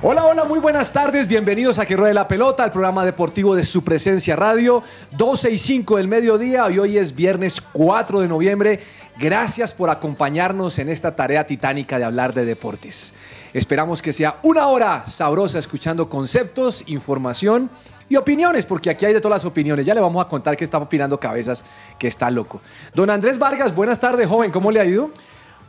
Hola, hola, muy buenas tardes. Bienvenidos a Que Ruede la Pelota, el programa deportivo de su presencia radio, 12 y 5 del mediodía. Y hoy es viernes 4 de noviembre. Gracias por acompañarnos en esta tarea titánica de hablar de deportes. Esperamos que sea una hora sabrosa escuchando conceptos, información y opiniones, porque aquí hay de todas las opiniones. Ya le vamos a contar que está opinando Cabezas, que está loco. Don Andrés Vargas, buenas tardes, joven. ¿Cómo le ha ido?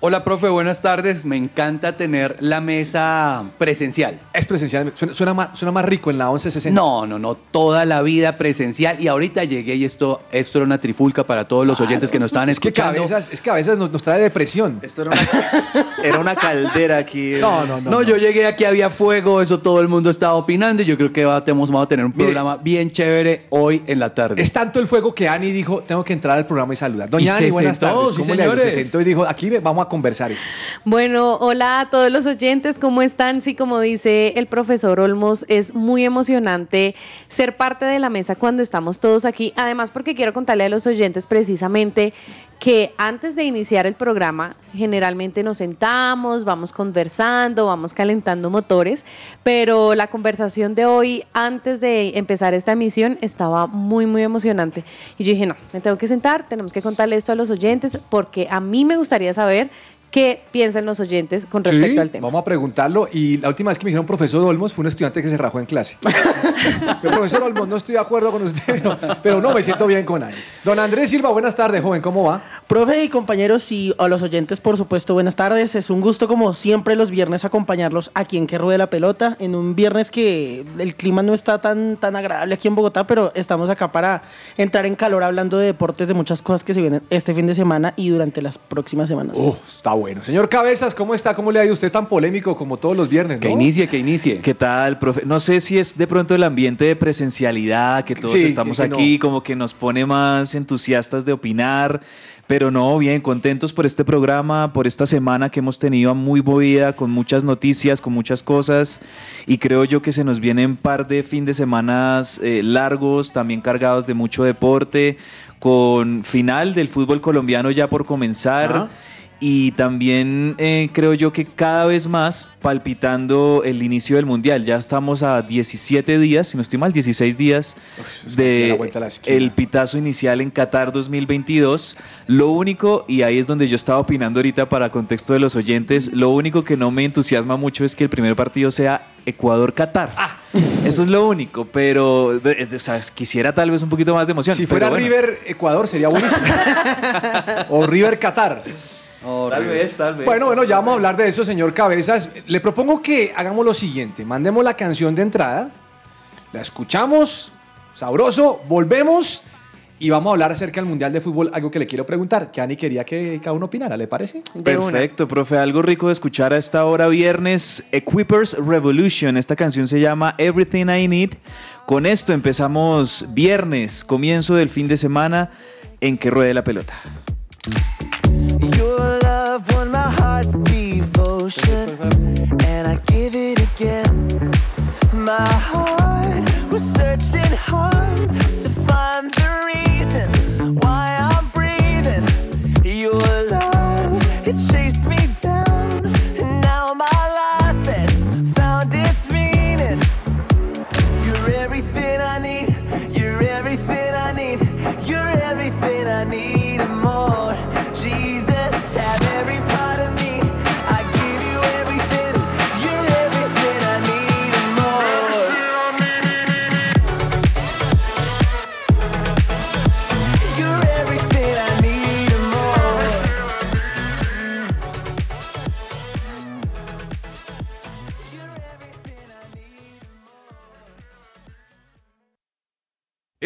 Hola, profe, buenas tardes. Me encanta tener la mesa presencial. Es presencial. Suena, suena más, suena más rico en la 1160. No, no, no, toda la vida presencial. Y ahorita llegué y esto, esto era una trifulca para todos los oyentes que nos estaban Es que escuchando. Cabezas, es que Cabezas nos, nos trae depresión. Esto era una, era una caldera aquí. No, no, no. No, yo llegué aquí, había fuego, eso todo el mundo estaba opinando y yo creo que va- tenemos- vamos a tener un Mire. programa bien chévere hoy en la tarde. Es tanto el fuego que Ani dijo, tengo que entrar al programa y saludar. Doña Y Ani, se buenas sentó, tardes. sí, ¿Cómo le ha ido? Se señores. sentó y dijo, aquí vamos a conversar esto. Bueno, hola a todos los oyentes, ¿cómo están? Sí, como dice el profesor Olmos, es muy emocionante ser parte de la mesa cuando estamos todos aquí. Además, porque quiero contarle a los oyentes precisamente que antes de iniciar el programa, generalmente nos sentamos, vamos conversando, vamos calentando motores, pero la conversación de hoy, antes de empezar esta emisión, estaba muy, muy emocionante. Y yo dije, no, me tengo que sentar, tenemos que contarle esto a los oyentes, porque a mí me gustaría saber qué piensan los oyentes con respecto Sí, al tema. Vamos a preguntarlo. Y la última vez que me dijeron profesor Olmos fue un estudiante que se rajó en clase. Yo, profesor Olmos, no estoy de acuerdo con usted, pero, pero no, me siento bien con Ani. Don Andrés Silva, buenas tardes, joven, ¿cómo va? Profe y compañeros y a los oyentes, por supuesto, buenas tardes. Es un gusto, como siempre, los viernes acompañarlos aquí en Que Ruede la Pelota. En un viernes que el clima no está tan, tan agradable aquí en Bogotá, pero estamos acá para entrar en calor hablando de deportes, de muchas cosas que se vienen este fin de semana y durante las próximas semanas. Oh, está bueno. Señor Cabezas, ¿cómo está? ¿Cómo le ha ido usted tan polémico como todos los viernes? Que ¿no? inicie, que inicie. ¿Qué tal, profe? No sé si es de pronto el ambiente de presencialidad, que todos Sí, estamos que- que aquí, no. como que nos pone más entusiastas de opinar. Pero no, bien, contentos por este programa, por esta semana que hemos tenido muy movida, con muchas noticias, con muchas cosas. Y creo yo que se nos vienen un par de fin de semanas eh, largos, también cargados de mucho deporte, con final del fútbol colombiano ya por comenzar. Y también eh, creo yo que cada vez más palpitando el inicio del Mundial. Ya estamos a 17 días, si no estoy mal, 16 días la de el pitazo inicial en Qatar 2022. Lo único, y ahí es donde yo estaba opinando ahorita para contexto de los oyentes, lo único que no me entusiasma mucho es que el primer partido sea Ecuador-Qatar. Ah. Eso es lo único, pero o sea, quisiera tal vez un poquito más de emoción. Si fuera bueno. River Ecuador sería buenísimo. o River Tal vez, tal vez. Bueno, bueno, ya vamos a hablar de eso, señor Cabezas. Le propongo que hagamos lo siguiente. Mandemos la canción de entrada, la escuchamos, sabroso, volvemos y vamos a hablar acerca del Mundial de Fútbol, algo que le quiero preguntar, que Ani quería que cada uno opinara, ¿le parece? De una. Perfecto, profe. Algo rico de escuchar a esta hora viernes. Equippers Revolution. Esta canción se llama Everything I Need. Con esto empezamos viernes, comienzo del fin de semana en que ruede la pelota. Your and I give it again. My heart was searching hard to find the reason why I'm breathing. Your love, it chased me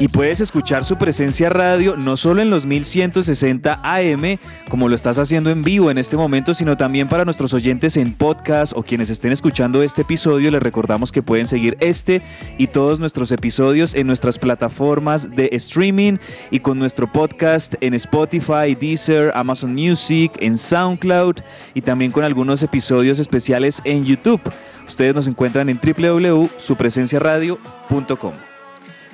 Y puedes escuchar su presencia radio no solo en los 1160 AM, como lo estás haciendo en vivo en este momento, sino también para nuestros oyentes en podcast o quienes estén escuchando este episodio. Les recordamos que pueden seguir este y todos nuestros episodios en nuestras plataformas de streaming y con nuestro podcast en Spotify, Deezer, Amazon Music, en SoundCloud y también con algunos episodios especiales en YouTube. Ustedes nos encuentran en www.supresenciaradio.com.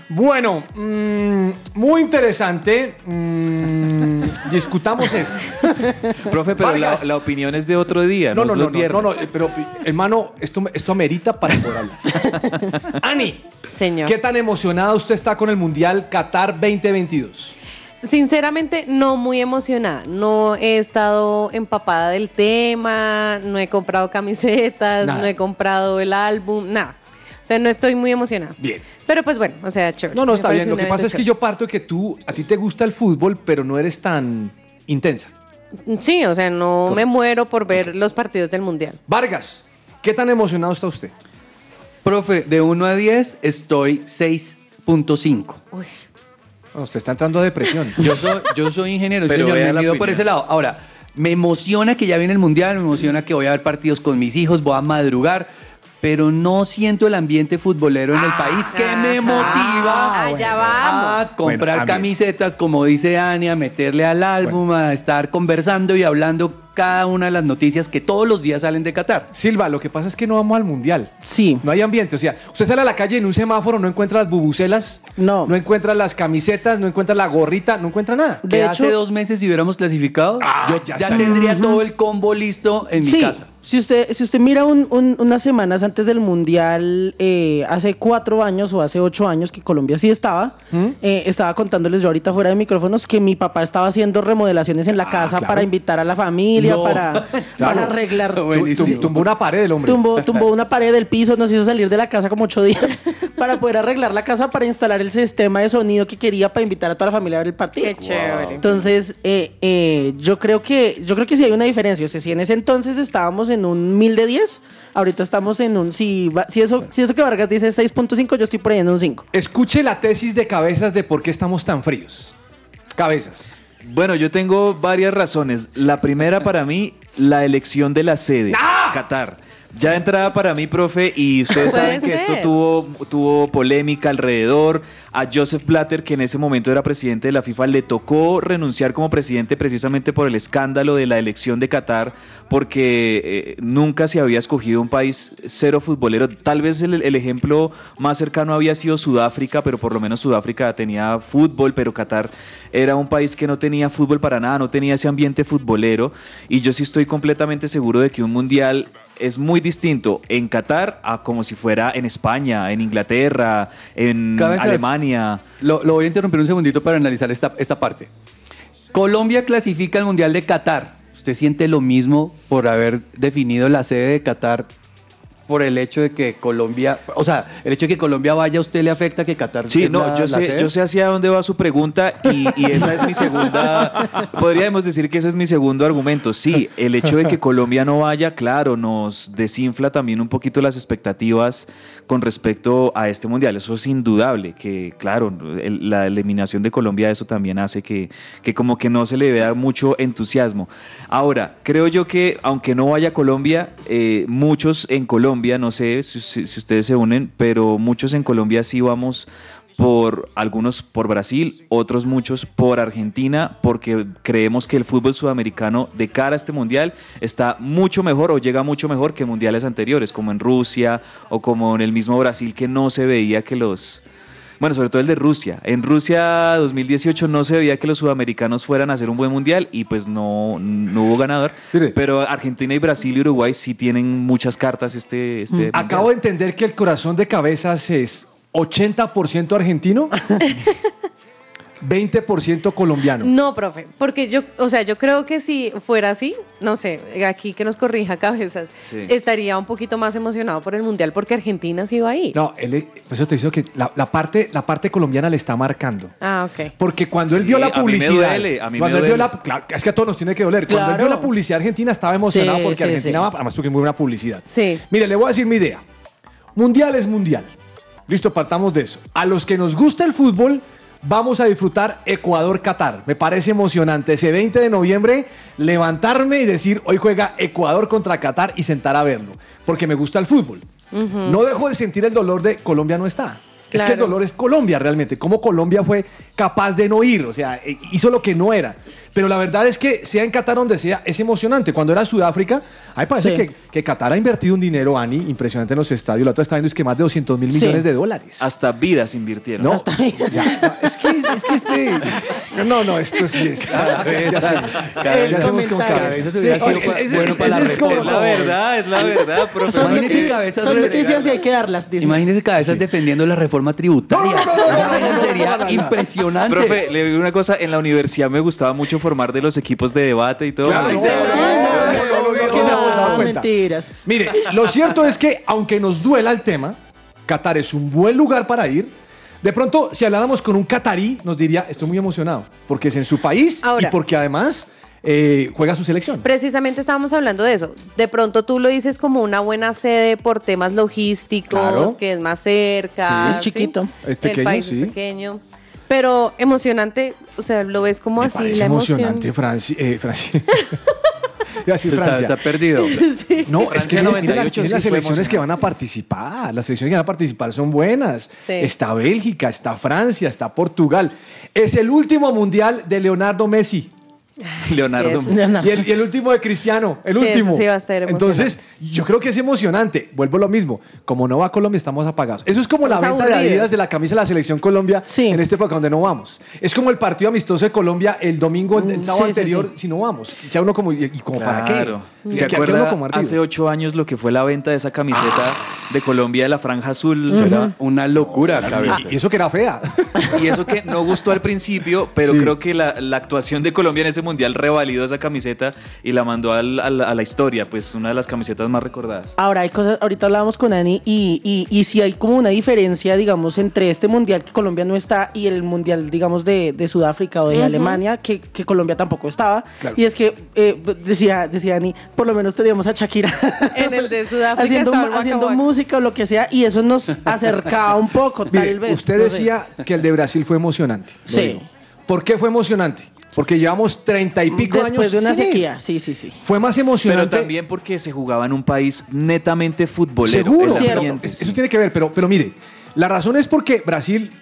Bueno, mm, muy interesante. Mm, discutamos esto. Profe, pero la, opinión es de otro día, No, no, no, los no, no, no, pero hermano, esto, esto amerita para poder hablar. Ani, Señor. ¿qué tan emocionada usted está con el Mundial Qatar 2022? Sinceramente, no muy emocionada. No he estado empapada del tema, no he comprado camisetas, Nada. no he comprado el álbum, nada. O sea, no estoy muy emocionada. Bien. Pero pues bueno, o sea, chévere. No, no, Me está bien. Lo que pasa es que yo parto de que tú, a ti te gusta el fútbol, pero no eres tan intensa. Sí, o sea, no me muero por ver los partidos del Mundial. Vargas, ¿qué tan emocionado está usted? Profe, de 1 a 10 estoy 6.5. Uy. No, usted está entrando a depresión. Yo soy, yo soy ingeniero, Pero señor, me guío por ese lado. Ahora, me emociona que ya viene el Mundial, me emociona que voy a ver partidos con mis hijos, voy a madrugar, pero no siento el ambiente futbolero en el país que me motiva. Allá a comprar Bueno, a ver. camisetas, como dice Ania, a meterle al álbum, a estar conversando y hablando cada una de las noticias que todos los días salen de Qatar. Silva, lo que pasa es que no vamos al Mundial. Sí. No hay ambiente. O sea, usted sale a la calle en un semáforo, no encuentra las bubucelas, No. no encuentra las camisetas, no encuentra la gorrita, no encuentra nada. De que hecho- hace dos meses si hubiéramos clasificado, Ah, yo ya ya, tendría todo el combo listo en mi casa. Si usted, si usted mira un- un- unas semanas antes del Mundial, eh, hace cuatro años o hace ocho años que Colombia sí estaba, eh, estaba contándoles yo ahorita fuera de micrófonos que mi papá estaba haciendo remodelaciones en la casa claro. para invitar a la familia, No. para, para arreglar. Tumbó una pared el hombre. Tumbó, tumbó una pared del piso, nos hizo salir de la casa como ocho días para poder arreglar la casa para instalar el sistema de sonido que quería para invitar a toda la familia a ver el partido. Qué chévere. Entonces, eh, eh, yo creo que yo creo que sí hay una diferencia. O sea, si en ese entonces estábamos en un 1000 de 10, ahorita estamos en un... Si, va- si, eso, si eso que Vargas dice es 6.5, yo estoy por ahí en un 5. Escuche la tesis de cabezas de por qué estamos tan fríos. Cabezas. Bueno, yo tengo varias razones. La primera para mí, la elección de la sede, Qatar. Ya entrada para mí, profe, y ustedes saben que esto tuvo, tuvo polémica alrededor. A Joseph Blatter, que en ese momento era presidente de la FIFA, le tocó renunciar como presidente precisamente por el escándalo de la elección de Qatar, porque eh, nunca se había escogido un país cero futbolero. Tal vez el, el ejemplo más cercano había sido Sudáfrica, pero por lo menos Sudáfrica tenía fútbol, pero Qatar era un país que no tenía fútbol para nada, no tenía ese ambiente futbolero. Y yo sí estoy completamente seguro de que un mundial es muy distinto en Qatar a como si fuera en España, en Inglaterra, en. Alemania. Lo, lo voy a interrumpir un segundito para analizar esta, esta parte. Colombia clasifica al Mundial de Qatar. ¿Usted siente lo mismo por haber definido la sede de Qatar por el hecho de que Colombia, o sea, el hecho de que Colombia vaya a usted le afecta que Qatar Sí, no, la- yo sé, yo sé hacia dónde va su pregunta y, y esa es mi segunda, podríamos decir que ese es mi segundo argumento. Sí, el hecho de que Colombia no vaya, claro, nos desinfla también un poquito las expectativas con respecto a este mundial. Eso es indudable, que claro, el- la eliminación de Colombia eso también hace que, que como que no se le vea mucho entusiasmo. Ahora, creo yo que aunque no vaya Colombia, eh, muchos en Colombia, no sé si, si- si ustedes se unen, pero muchos en Colombia sí vamos por algunos por Brasil, otros muchos por Argentina, porque creemos que el fútbol sudamericano de cara a este mundial está mucho mejor o llega mucho mejor que mundiales anteriores, como en Rusia o como en el mismo Brasil, que no se veía que los... Bueno, sobre todo el de Rusia. En Rusia 2018 no se veía que los sudamericanos fueran a hacer un buen mundial y pues no, no hubo ganador. Mire. Pero Argentina y Brasil y Uruguay sí tienen muchas cartas este, este mundial. Acabo de entender que el corazón de cabezas es 80% argentino, 20% colombiano. No, profe, porque yo, o sea, yo creo que si fuera así, no sé, aquí que nos corrija cabezas, Sí. estaría un poquito más emocionado por el mundial porque Argentina se iba ahí. No, él, por eso te digo que la, la parte, la parte colombiana le está marcando. Ah, ok. Porque cuando él vio a la mí me publicidad, duele, a mí cuando me él vio la, claro, es que a todos nos tiene que doler. Cuando él vio la publicidad argentina estaba emocionado Sí, porque sí, Argentina sí. va, además porque es muy buena publicidad. Sí. Mire, le voy a decir mi idea. Mundial es mundial. Listo, partamos de eso. A los que nos gusta el fútbol, vamos a disfrutar Ecuador-Qatar. Me parece emocionante. Ese 20 de noviembre, levantarme y decir, hoy juega Ecuador contra Qatar y sentar a verlo. Porque me gusta el fútbol. No dejo de sentir el dolor de Colombia no está. Es que el dolor es Colombia realmente. Cómo Colombia fue capaz de no ir. O sea, eh, hizo lo que no era. Pero la verdad es que sea en Qatar donde sea, es emocionante. Cuando era Sudáfrica, a mí me parece Sí. que, que Qatar ha invertido un dinero, Ani, impresionante en los estadios. La otra está viendo es que más de 200 mil Sí. millones de dólares. Hasta vidas invirtieron. No, Hasta ahí. ya, no, es que, es que este. No, no, esto sí es. Ya. Cabeza. Ya hacemos con cabeza. Sí, oye, ese- bueno para la es como- Es la verdad, es la verdad. Son, noticias y hay que darlas. dice. Imagínese cabezas defendiendo la reforma tributaria. Sería impresionante. Profe, le digo una cosa, en la universidad me gustaba mucho formar de los equipos de debate y todo. Ah, mentiras. Mire, lo cierto es que, aunque nos duela el tema, Qatar es un buen lugar para ir. De pronto, si habláramos con un catarí, nos diría, estoy muy emocionado, porque es en su país Ahora. y porque además eh, juega su selección. Precisamente estábamos hablando de eso. De pronto tú lo dices como una buena sede por temas logísticos, Claro. que es más cerca. Sí, es chiquito. Es pequeño, El país sí. es pequeño. Pero emocionante, o sea, lo ves como Me así, parece la emoción. emocionante, Franci. Eh, Está, Francia. está perdido. No, es que mira, 98 mira las, mira selecciones que van a participar. Las selecciones que van a participar son buenas. Sí. Está Bélgica, está Francia, está Portugal. Es el último mundial de Leonardo Messi. Leonardo. Sí, Leonardo. Y el, y el último de Cristiano, el Sí, eso último. sí va a ser Entonces, yo creo que es emocionante. Vuelvo a lo mismo. Como no va Colombia, estamos apagados. Eso es como la venta de. Adidas de la camisa de la selección Colombia Sí. en este programa donde no vamos. Es como el partido amistoso de Colombia el domingo, el, el Mm, sábado anterior, sí. si no vamos. Ya uno como, ¿y, como para qué? ¿Se acuerda hace ocho años lo que fue la venta de esa camiseta de Colombia de la franja azul? Eso era una locura, cabeza. Y eso que era fea. Y eso que no gustó al principio, pero Sí. creo que la, la actuación de Colombia en ese mundial revalidó esa camiseta y la mandó al- al- a la historia, pues una de las camisetas más recordadas. Ahora hay cosas, ahorita hablábamos con Ani y, y, y si hay como una diferencia, digamos, entre este mundial que Colombia no está y el mundial, digamos, de, de Sudáfrica o de Alemania, que, que Colombia tampoco estaba. Claro. Y es que eh, decía, decía Ani, por lo menos teníamos a Shakira En el de Sudáfrica haciendo, haciendo música o lo que sea, y eso nos acercaba un poco, Mire, tal vez. usted no sé. decía que el de Brasil fue emocionante. Sí. digo. ¿Por qué fue emocionante? Porque llevamos treinta y pico Después años de una sin ir. sequía, sí, sí, sí. Fue más emocionante. Pero también porque se jugaba en un país netamente futbolero. Seguro. el Cierto. ambiente, Es- sí. Eso tiene que ver, pero, pero mire, la razón es porque Brasil,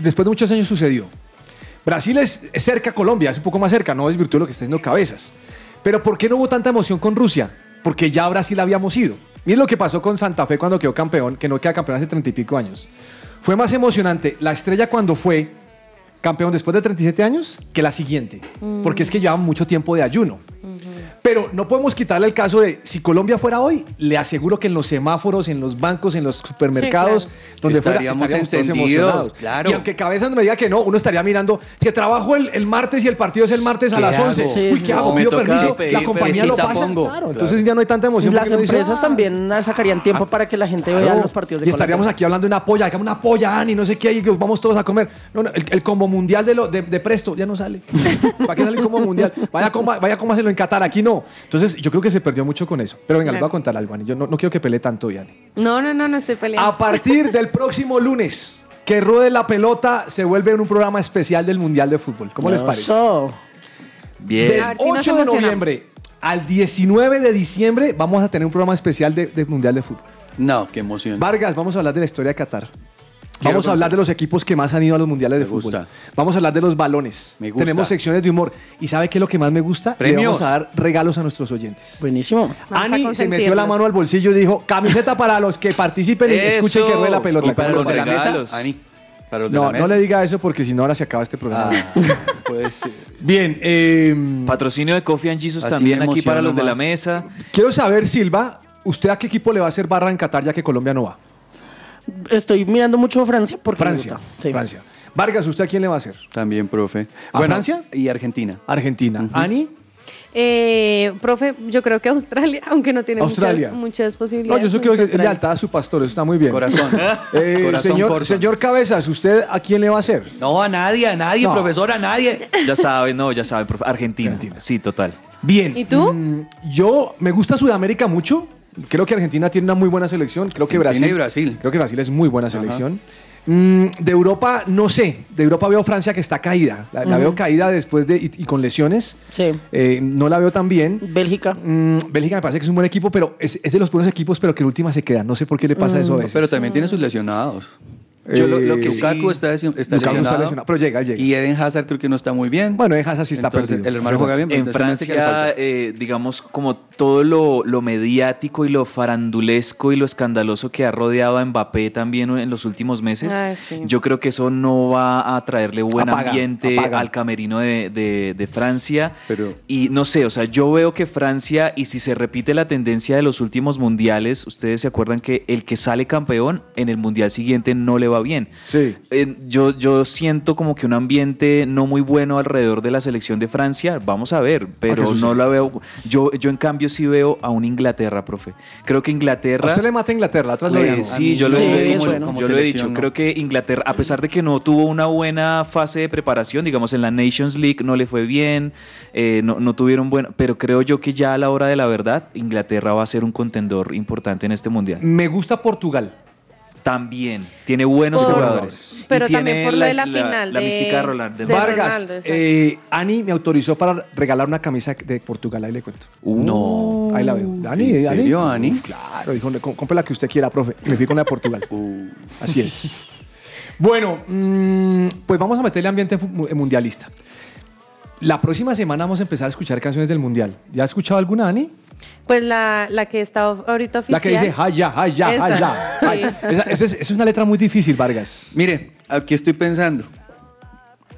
después de muchos años sucedió. Brasil es, es cerca a Colombia, es un poco más cerca, no desvirtúe lo que está haciendo cabezas. Pero ¿por qué no hubo tanta emoción con Rusia? Porque ya a Brasil habíamos ido. Miren lo que pasó con Santa Fe cuando quedó campeón, que no queda campeón hace treinta y pico años. Fue más emocionante la estrella cuando fue campeón después de 37 años que la siguiente. Porque es que llevaban mucho tiempo de ayuno. Pero no podemos quitarle el caso de si Colombia fuera hoy, le aseguro que en los semáforos, en los bancos, en los supermercados, Sí, donde fuera, Estaríamos todos emocionados. claro. Y aunque Cabezas me diga que no, uno estaría mirando que trabajo el, el martes y el partido es el martes a ¿Qué las hago? 11. Sí, Uy, ¿qué hago? no. Me Pido permiso. pedir la compañía lo pasa. Pongo. Claro, Claro. entonces ya no hay tanta emoción. Las dice, empresas "Ah, también sacarían tiempo para que la gente vea los partidos de Y estaríamos Colombia. aquí hablando de una polla, hagamos una polla, Ani, no sé qué, y que vamos todos a comer. No, no, el, el combo mundial de, lo, de, de Presto ya no sale. ¿Para qué sale el combo mundial? Vaya, coma, vaya, cómaselo en Qatar, aquí no. Entonces, yo creo que se perdió mucho con eso. Pero venga, les voy a Claro. contar algo, Ani. Yo no, no quiero que pelee tanto, Ani. No, no, no, no estoy peleando. A partir del próximo lunes, que ruede la pelota, se vuelve en un programa especial del Mundial de Fútbol. ¿Cómo les parece? Eso. Bien. Del A ver si nos 8 de noviembre al 19 de diciembre vamos a tener un programa especial de, de Mundial de Fútbol. No, qué emoción. Vargas, vamos a hablar de la historia de Qatar. Quiero Vamos a hablar de los equipos que más han ido a los mundiales de fútbol. gusta. Vamos a hablar de los balones. Me gusta. Tenemos secciones de humor. ¿Y sabe qué es lo que más me gusta? Le vamos a dar regalos a nuestros oyentes. Buenísimo. Vamos Ani se metió la mano al bolsillo y dijo, camiseta para los que participen y Eso. escuchen que ruede la pelota. Y para ¿Cómo los de la mesa. Ani, para los de No, la mesa. no le diga eso porque si no ahora se acaba este programa. Ah, puede ser. Bien, eh, Patrocinio de Coffee and Jesus también aquí para los de la mesa. quiero saber, Silva, ¿usted a qué equipo le va a hacer barra en Qatar ya que Colombia no va? Estoy mirando mucho Francia porque me Francia. gusta. Sí. Francia. Vargas, ¿usted a quién le va a hacer? También, profe. ¿A Francia? Y Argentina. Argentina. ¿Ani? Eh, profe, yo creo que Australia, aunque no tiene Australia. muchas, muchas No, posibilidades. yo solo creo que es Australia. lealtad a su pastor, eso está muy bien. Corazón. Eh, Corazón señor, Cabezas, ¿usted a quién le va a hacer? No, a nadie, a nadie, No. profesor, a nadie. Ya saben, no, ya saben. profe. Argentina. Argentina. Sí, total. Bien. ¿Y tú? Mm, yo me gusta Sudamérica mucho. Creo que Argentina tiene una muy buena selección. Creo que Brasil. y Brasil. Creo que Brasil es muy buena selección. Mm, de Europa, no sé. De Europa veo Francia que está caída. La, la veo caída después de. y, y con lesiones. Sí. Eh, no la veo tan bien. Bélgica. Mm, Bélgica me parece que es un buen equipo, pero es, es de los buenos equipos, pero que en última se queda. No sé por qué le pasa eso a veces. Pero también tiene sus lesionados. Yo lo- lo Eh, que Lukaku sí- está, lesión- está Lukaku está lesionado. lesionado, pero llega, llega. Y Eden Hazard creo que no está muy bien. Bueno, Eden Hazard sí está Entonces, perdido. El hermano juega bien, pero En Francia, eh, digamos, como todo lo, lo mediático y lo farandulesco y lo escandaloso que ha rodeado a Mbappé también en los últimos meses, Ay, sí. yo creo que eso no va a traerle buen Apaga, ambiente apaga. al camerino de, de- de Francia. Pero- Y no sé, o sea, yo veo que Francia, y si se repite la tendencia de los últimos mundiales, ustedes se acuerdan que el que sale campeón en el mundial siguiente no le va bien. Sí. Eh, yo, yo siento como que un ambiente no muy bueno alrededor de la selección de Francia. Vamos a ver, ¿A qué pero no la veo. Yo, yo en cambio sí veo a un Inglaterra, profe. Creo que ¿A Inglaterra. usted le mata a Inglaterra? Atrás digo. sí, yo lo, Sí, lo he dicho. bueno. Yo lo he dicho. Creo que Inglaterra, a pesar de que no tuvo una buena fase de preparación, digamos en la Nations League no le fue bien, eh, no, no tuvieron buena, pero creo yo que ya a la hora de la verdad, Inglaterra va a ser un contendor importante en este mundial. Me gusta Portugal. También tiene buenos Por- jugadores. pero Y tiene también por lo de la final La de- mística de Roland. de Vargas. Ronaldo, eh, Ani me autorizó para regalar una camisa de Portugal, ahí le cuento. No. Ahí la veo. Dani, ¿En Dani. serio, Ani? Claro, dijo, "Com- compre la que usted quiera, profe. Me fui con la de Portugal. Uh. Así es. Bueno, mm, pues vamos a meterle ambiente mundialista. La próxima semana vamos a empezar a escuchar canciones del mundial. ¿Ya ha escuchado alguna, Ani? Pues la, la que está ahorita oficial. La que dice, haya, haya, Esa, haya. sí. Ay, Esa, esa es, esa es una letra muy difícil, Vargas. Mire, aquí estoy pensando.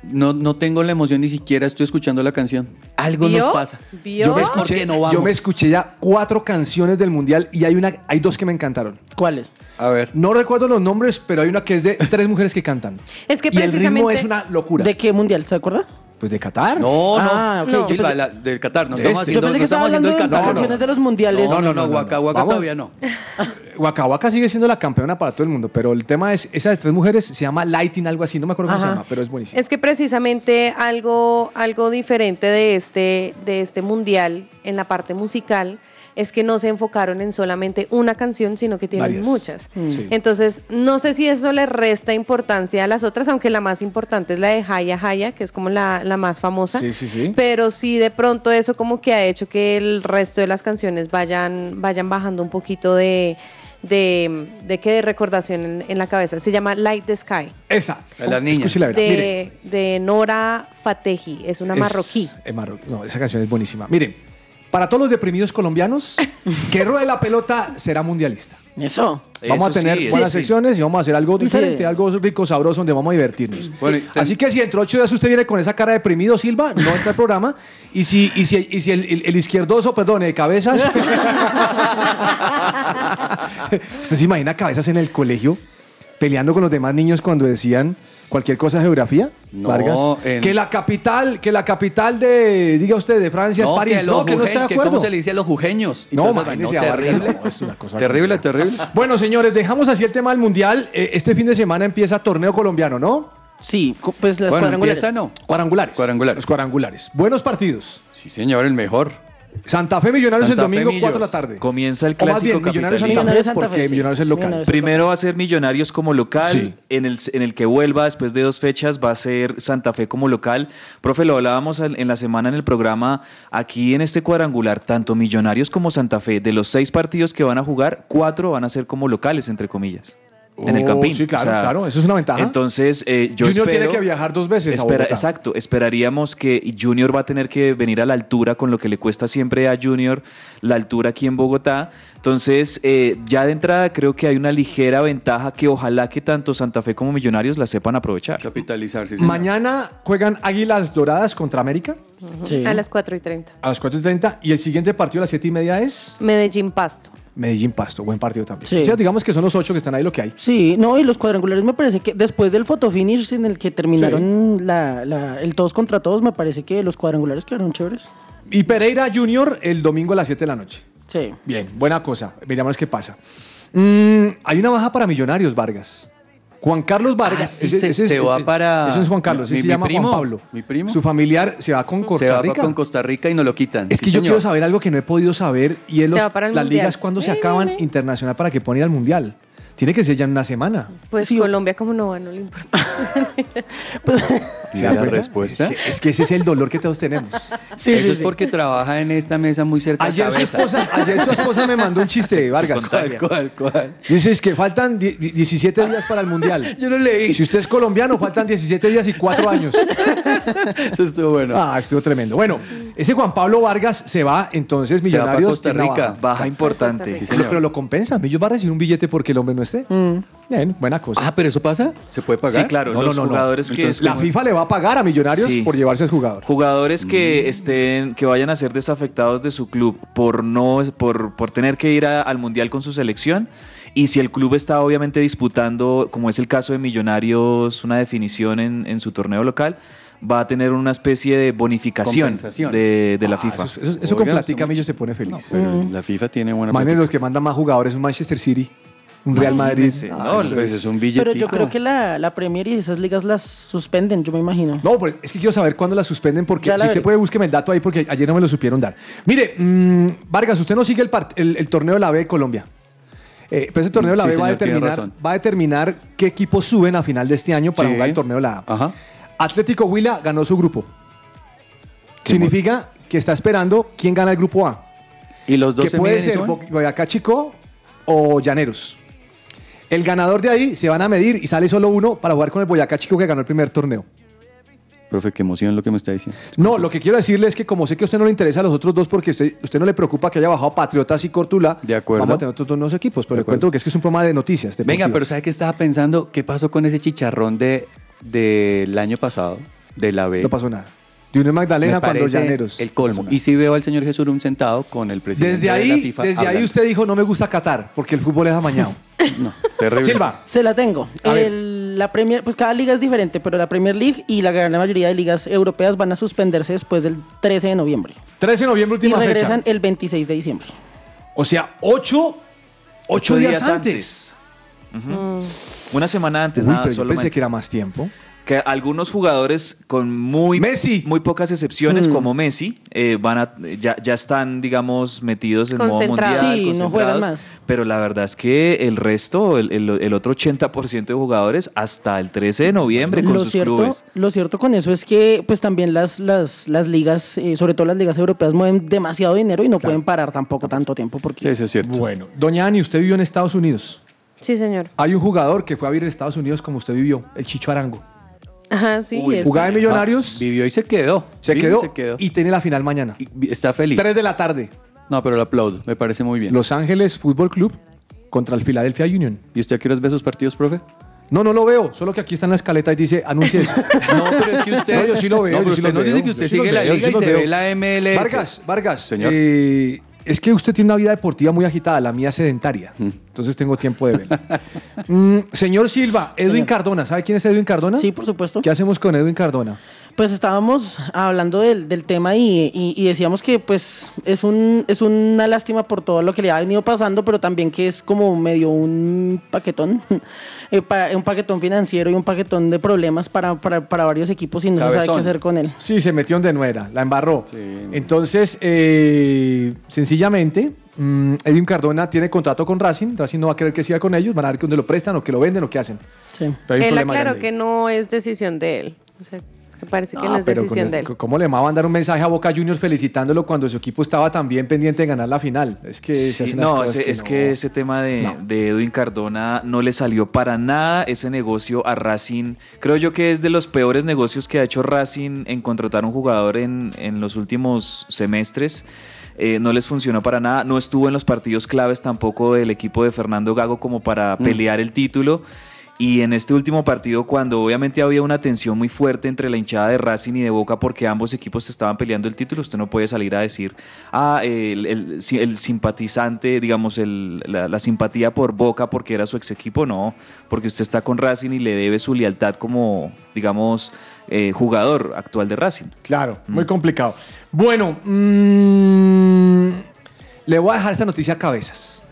No, no tengo la emoción, ni siquiera estoy escuchando la canción. Algo ¿Vio? nos pasa. ¿Vio? Yo me, ¿Por escuché, qué no vamos? yo me escuché ya cuatro canciones del mundial y hay, una, hay dos que me encantaron. ¿Cuáles? A ver. No recuerdo los nombres, pero hay una que es de tres mujeres que cantan. Es que y el ritmo es una locura. ¿De qué mundial? ¿Se acuerda? Pues de Qatar. No, no. Ah, ok, la- del Qatar. No estamos Yo Yo haciendo, pensé no que estaba estamos haciendo hablando el de Qatar. canciones de los mundiales. No, no, no, no, no, Waka no. Waka Vamos. todavía no. Waka Waka sigue siendo la campeona para todo el mundo, pero el tema es, esa de tres mujeres se llama Lighting, algo así, no me acuerdo cómo se llama, pero es buenísimo. Es que precisamente algo, algo diferente de este, de este mundial en la parte musical es que no se enfocaron en solamente una canción, sino que tienen Varias. muchas. Sí. Entonces, no sé si eso le resta importancia a las otras, aunque la más importante es la de Haya Haya, que es como la, la más famosa. Sí, sí, sí. Pero sí, de pronto eso como que ha hecho que el resto de las canciones vayan, vayan bajando un poquito de, de, de, que de recordación en, en la cabeza. Se llama Light the Sky. Esa. De las niñas. La De, de Nora Fatehi, es una es- marroquí. es marroquí. No, esa canción es buenísima. Miren, para todos los deprimidos colombianos, que ruede la pelota será mundialista. Eso. Vamos a tener sí, buenas sí. secciones y vamos a hacer algo diferente, Sí. algo rico, sabroso, donde vamos a divertirnos. Bueno, y ten- Así que si dentro de ocho días usted viene con esa cara deprimido, Silva, no entra al programa. Y si, y si, y si el, el- el izquierdoso, perdón, de cabezas. ¿Usted se imagina cabezas en el colegio peleando con los demás niños cuando decían cualquier cosa de geografía? No, Vargas. en- Que la capital, que la capital de, diga usted, de Francia es París. que no, los que no está de que acuerdo. ¿Cómo se le dice a los jujeños? Y No, todas esas vainas. imagínese a Vargas, terrible. no, es una cosa terrible, terrible. Bueno, señores, dejamos así el tema del mundial. Eh, este fin de semana empieza torneo colombiano, ¿no? Sí, pues las Bueno, cuadrangulares. empieza, no. Cuadrangulares. Cuadrangulares. Los cuadrangulares. Buenos partidos. Sí, señor, el mejor. Santa Fe Millonarios Santa el domingo, Fe, 4 de la tarde. Comienza el o más clásico bien, Millonarios Santa Millonarios Santa porque Fe, sí. Millonarios es el local. Millonarios. Primero va a ser Millonarios como local, Sí. en, el, en el que vuelva después de dos fechas va a ser Santa Fe como local. Profe, lo hablábamos en la semana en el programa, aquí en este cuadrangular, tanto Millonarios como Santa Fe, de los seis partidos que van a jugar, cuatro van a ser como locales, entre comillas, en el Oh, Campín. sí, claro, claro, eso es una ventaja. Entonces, eh, yo Junior espero... tiene que viajar dos veces a Espera- Bogotá. exacto, esperaríamos que Junior va a tener que venir a la altura con lo que le cuesta siempre a Junior la altura aquí en Bogotá. Entonces, eh, ya de entrada creo que hay una ligera ventaja que ojalá que tanto Santa Fe como Millonarios la sepan aprovechar. Capitalizarse. sí. Mañana juegan Águilas Doradas contra América Sí. A las 4 y 30. a las 4 y 30. Y el siguiente partido a las 7 y media es Medellín Pasto. Medellín Pasto. Buen partido también. Sí. O sea, digamos que son los ocho que están ahí lo que hay. Sí, no, y los cuadrangulares me parece que después del fotofinish en el que terminaron la, la- el todos contra todos, me parece que los cuadrangulares quedaron chéveres. Y Pereira Junior el domingo a las 7 de la noche. Sí. Bien, buena cosa. Miramos qué pasa. Mm, hay una baja para Millonarios, Vargas. Juan Carlos Vargas. Ah, sí, se- se va para- Eso es Juan Carlos, mi- ese se mi llama primo, Juan Pablo. mi primo. Su familiar se va con Costa se va Rica. con Costa Rica y no lo quitan. Es que Sí, yo señor. quiero saber algo que no he podido saber y es Se los- va las Mundial. ligas cuando se Eh, acaban eh. internacional para que ponen al mundial. Tiene que ser ya en una semana. Pues Sí, Colombia como no va, no le importa. ¿Se Mira da la respuesta. Es que, es que ese es el dolor que todos tenemos. Sí, Eso sí, es sí. porque trabaja en esta mesa muy cerca de Ayer su, cabeza. esposa, ayer su esposa me mandó un chiste, Vargas. ¿Cuál, cuál? Dice es que faltan die- die- 17 días para el mundial. Yo no leí. Si usted es colombiano, faltan 17 días y 4 años. Eso estuvo bueno. Ah, estuvo tremendo. Bueno, ese Juan Pablo Vargas se va, entonces Se va para Millonarios. Costa tiene una Rica. baja. Baja importante. Sí, Pero, señor. pero lo compensa. Millos va a recibir un billete porque el hombre no esté. Bien, buena cosa. Ah, pero eso pasa. ¿Se puede pagar? Sí, claro, No, los no, no. jugadores que la FIFA le va a pagar a Millonarios Sí. por llevarse al jugador. Jugadores que estén, que vayan a ser desafectados de su club por no, por, por tener que ir a- al mundial con su selección. Y si el club está obviamente disputando, como es el caso de Millonarios, una definición en, en su torneo local, va a tener una especie de bonificación de, de la Ah, FIFA. Eso, eso- eso con Oiga, platica estamos- Millos se pone feliz. No, pero la FIFA tiene buena política. los que mandan más jugadores, un Manchester City, un Real Madrid. Ah, no, eso Pues es- es un billete. Pero yo creo que la, la Premier y esas ligas las suspenden, yo me imagino. No, pero es que quiero saber cuándo la suspenden porque si usted puede búsqueme el dato ahí porque ayer no me lo supieron dar. Mire, mm, Vargas, usted no sigue el, part- el- el torneo de la B de Colombia. Eh, pero ese torneo de la Sí, B va a, señor, determinar, va a determinar qué equipos suben a final de este año para Sí. jugar el torneo de la A. Ajá. Atlético Huila ganó su grupo. Significa que está esperando quién gana el grupo A. ¿Y los dos que se puede miden y ser? Bo- Boyacá Chico o Llaneros. El ganador de ahí se van a medir y sale solo uno para jugar con el Boyacá Chico que ganó el primer torneo. Profe, qué emoción lo que me está diciendo. No, lo que quiero decirle es que como sé que a usted no le interesa a los otros dos porque usted, usted no le preocupa que haya bajado Patriotas y Cortula, De acuerdo. vamos a tener otros dos nuevos equipos. Pero De le acuerdo. cuento que es que es un programa de noticias. Venga, deportivas. pero ¿sabe qué estaba pensando? ¿Qué pasó con ese chicharrón de del año pasado, de la B? No pasó nada. De Unión Magdalena Me cuando Llaneros. El colmo. Y si veo al señor Jesús sentado con el presidente Desde de la ahí, FIFA. desde ahí usted dijo, no me gusta Qatar, porque el fútbol es amañado. No, terrible. Silva, Se la tengo. El- la Premier, pues cada liga es diferente, pero la Premier League y la gran mayoría de ligas europeas van a suspenderse después del 13 de noviembre. 13 de noviembre, Y última regresan fecha. el 26 de diciembre. O sea, 8 ocho, días, antes. Ujú. Una semana antes, Uy, nada, pero yo solamente. pensé que era más tiempo. que algunos jugadores con muy, Messi. muy pocas excepciones, Mm. como Messi, eh, van a, ya, ya están, digamos, metidos en modo mundial. Concentrados. Sí, no juegan más. Pero la verdad es que el resto, el, el- el otro 80% de jugadores, hasta el 13 de noviembre con Lo sus cierto, clubes. lo cierto con eso es que pues también las, las, las ligas, eh, sobre todo las ligas europeas, mueven demasiado dinero y no pueden parar tampoco tanto tiempo porque eso es cierto. Bueno, doña Ani, usted vivió en Estados Unidos. Sí, señor. Hay un jugador que fue a vivir en Estados Unidos como usted vivió, el Chicho Arango. Ajá, sí. Uy, es- Jugaba en Millonarios, Ah, vivió y se quedó. se, Vivió y quedó, se quedó. y tiene la final mañana. Y está feliz. 3 de la tarde. No, pero lo aplaudo. Me parece muy bien. Los Ángeles Fútbol Club contra el Philadelphia Union. ¿Y usted a qué horas ve sus partidos, profe? No, no lo veo, solo que aquí está en la escaleta y dice, anuncie eso. No, pero es que usted. No, yo sí lo veo, No, yo pero sí usted lo nos veo, dice que yo usted sí lo sigue la veo, liga yo y lo se veo. ve la MLS. Vargas, Vargas, Señor. eh, es que usted tiene una vida deportiva muy agitada, la mía sedentaria. Mm. Entonces tengo tiempo de ver. Mm, señor Silva, Edwin Señor. Cardona, ¿sabe quién es Edwin Cardona? sí, por supuesto. ¿Qué hacemos con Edwin Cardona? Pues estábamos hablando del, del tema y, y- y decíamos que pues es, un, es una lástima por todo lo que le ha venido pasando, pero también que es como medio un paquetón, eh, para- un paquetón financiero y un paquetón de problemas para, para, para varios equipos y no se sabe qué hacer con él. Sí, se metió de nuera, la embarró. Sí. Entonces, eh, sencillamente, mm, Edwin Cardona tiene contrato con Racing. Racing no va a querer que siga con ellos, van a ver que dónde lo prestan o que lo venden o qué hacen. Sí. Pero hay un Él aclaró grande que no es decisión de él. O sea, que parece que no, Ah, es pero con decisión eso, de él. ¿Cómo le va a mandar un mensaje a Boca Juniors felicitándolo cuando su equipo estaba también pendiente de ganar la final? Es que Sí, no, cosas ese- es no. que ese tema de, No. de Edwin Cardona no le salió para nada ese negocio a Racing. Creo yo que es de los peores negocios que ha hecho Racing en contratar un jugador en, en los últimos semestres. Eh, no les funcionó para nada. No estuvo en los partidos claves tampoco del equipo de Fernando Gago como para pelear el título. Y en este último partido, cuando obviamente había una tensión muy fuerte entre la hinchada de Racing y de Boca porque ambos equipos estaban peleando el título, usted no puede salir a decir, ah, el, el- si- el simpatizante, digamos, el- la, la simpatía por Boca porque era su ex equipo, no, porque usted está con Racing y le debe su lealtad como, digamos, eh, jugador actual de Racing. Claro, Mm. muy complicado. Bueno, mm, le voy a dejar esta noticia a cabezas.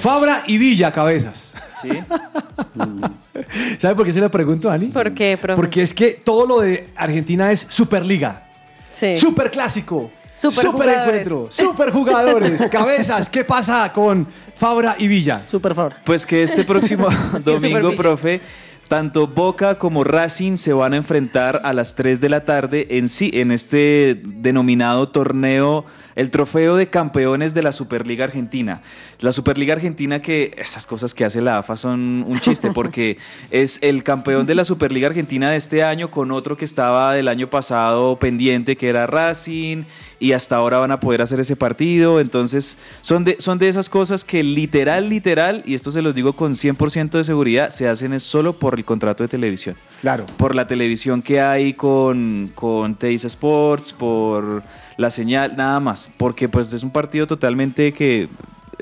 Fabra y Villa, cabezas. ¿Sí? ¿Sabe por qué se le pregunto, Ani? ¿Por qué, profe? Porque es que todo lo de Argentina es Superliga. Sí. Super clásico. Super super jugadores. encuentro. Super jugadores. Cabezas. ¿Qué pasa con Fabra y Villa? Súper favor. Pues que este próximo domingo, profe, tanto Boca como Racing se van a enfrentar a las 3 de la tarde en sí, en este denominado torneo, el trofeo de campeones de la Superliga Argentina. La Superliga Argentina que esas cosas que hace la AFA son un chiste porque es el campeón de la Superliga Argentina de este año con otro que estaba del año pasado pendiente que era Racing y hasta ahora van a poder hacer ese partido. Entonces, son de, son de esas cosas que literal, literal, y esto se los digo con 100% de seguridad, se hacen es solo por el contrato de televisión. Claro. Por la televisión que hay con, con Teis Sports, por la señal, nada más. Porque pues es un partido totalmente que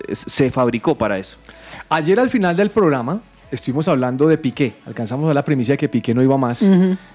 es- se fabricó para eso. Ayer al final del programa estuvimos hablando de Piqué. Alcanzamos a la primicia de que Piqué no iba más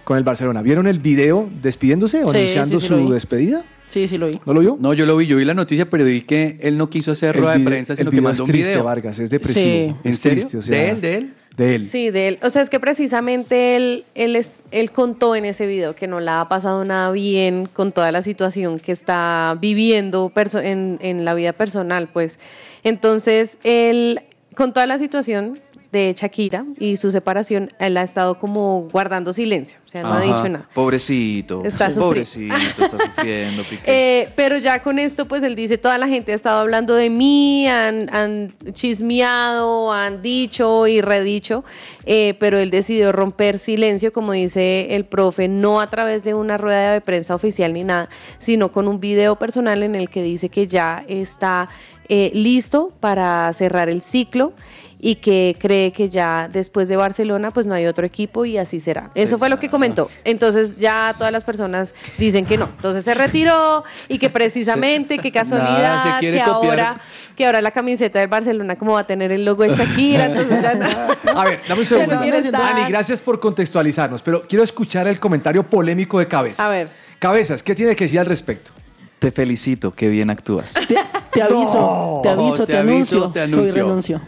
con el Barcelona. ¿Vieron el video despidiéndose o Sí, anunciando sí, sí, lo su despedida? Sí, sí lo vi. ¿No lo vio? No, yo lo vi, yo vi la noticia, pero vi que él no quiso hacer rueda de prensa, el sino que mandó es un triste, video. Vargas, es depresivo. Sí. ¿En Es serio? triste, o sea, ¿De él? ¿De él? De él. Sí, de él. O sea, es que precisamente él, él, es- él contó en ese video que no le ha pasado nada bien con toda la situación que está viviendo en, en la vida personal, pues. Entonces, él, con toda la situación de Shakira y su separación, él ha estado como guardando silencio, o sea, no ha dicho nada. Pobrecito. Está Sí. Pobrecito, está sufriendo. Eh, pero ya con esto, pues él dice, toda la gente ha estado hablando de mí, han, han chismeado, han dicho y redicho, eh, pero él decidió romper silencio, como dice el profe, no a través de una rueda de prensa oficial ni nada, sino con un video personal en el que dice que ya está eh, listo para cerrar el ciclo y que cree que ya después de Barcelona pues no hay otro equipo y así será. Eso fue lo que comentó. Entonces ya todas las personas dicen que no. Entonces se retiró y que precisamente, qué casualidad, Nada, que copiar. ahora que ahora la camiseta del Barcelona como va a tener el logo de Shakira, entonces ya no. A ver, dame un segundo. quiere estar. Ani, gracias por contextualizarnos, pero quiero escuchar el comentario polémico de Cabezas. A ver. Cabezas, ¿qué tiene que decir al respecto? Te felicito, qué bien actúas. Te, te aviso, te aviso, te te, aviso, anuncio te anuncio. renuncio.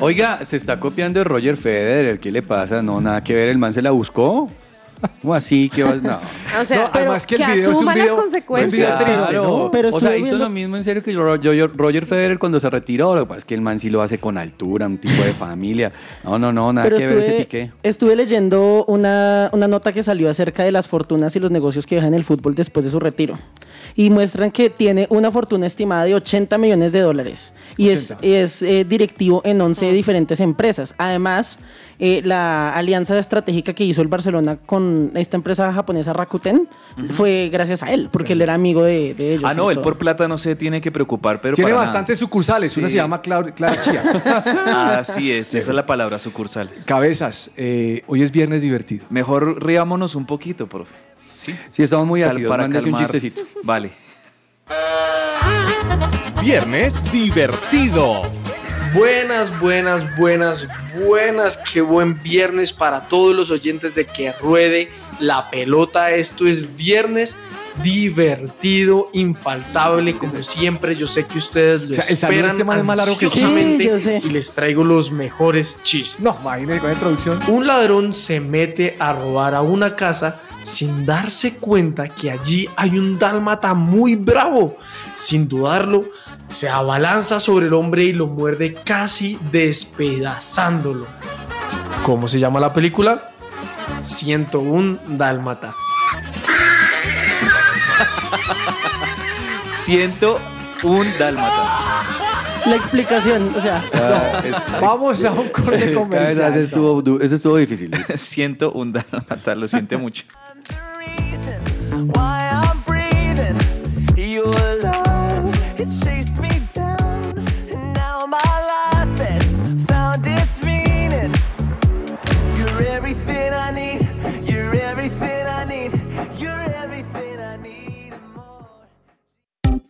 Oiga, se está copiando de Roger Federer, ¿qué le pasa? No, nada que ver, el man se la buscó. ¿Cómo así? ¿Qué vas? No. O sea, No, pero además que el video es un asuma video- las consecuencias. es un video triste, Claro. ¿no? Pero o sea, estuve hizo viendo- lo mismo en serio que Roger, Roger Federer cuando se retiró. Lo que pasa es que el man sí lo hace con altura, un tipo de familia. No, no, no, nada Pero que ver ese estuve, piqué. estuve leyendo una, una nota que salió acerca de las fortunas y los negocios que deja en el fútbol después de su retiro. Y muestran que tiene una fortuna estimada de 80 millones de dólares. Y es, 80. es eh, directivo en 11 diferentes empresas. Además, eh, la alianza estratégica que hizo el Barcelona con esta empresa japonesa Rakuten fue gracias a él, porque él era amigo de, de ellos. Ah, no, él todo. por plata no se tiene que preocupar, pero Tiene para bastantes nada. sucursales. Una se llama Clara Chía. Así es, esa es la palabra, sucursales. Cabezas, eh, hoy es viernes divertido. Mejor riámonos un poquito, profe. Sí. Sí, estamos muy ácidos. para Mándese un calmar. chistecito. Vale. Viernes divertido. Buenas, buenas, buenas, buenas. Qué buen viernes para todos los oyentes de que ruede la pelota. Esto es viernes divertido, infaltable, como siempre. Yo sé que ustedes lo O sea, esperan este man es más largo que Sí, y les traigo los mejores chistes. No, imagínate con la introducción. Un ladrón se mete a robar a una casa sin darse cuenta que allí hay un dálmata muy bravo. Sin dudarlo, se abalanza sobre el hombre y lo muerde casi despedazándolo. ¿Cómo se llama la película? 101 dálmata. Siento un dálmata. La explicación, o sea, Ah, Vamos a un corte comercial. ese estuvo, ese estuvo difícil. Siento un dálmata, lo siento mucho.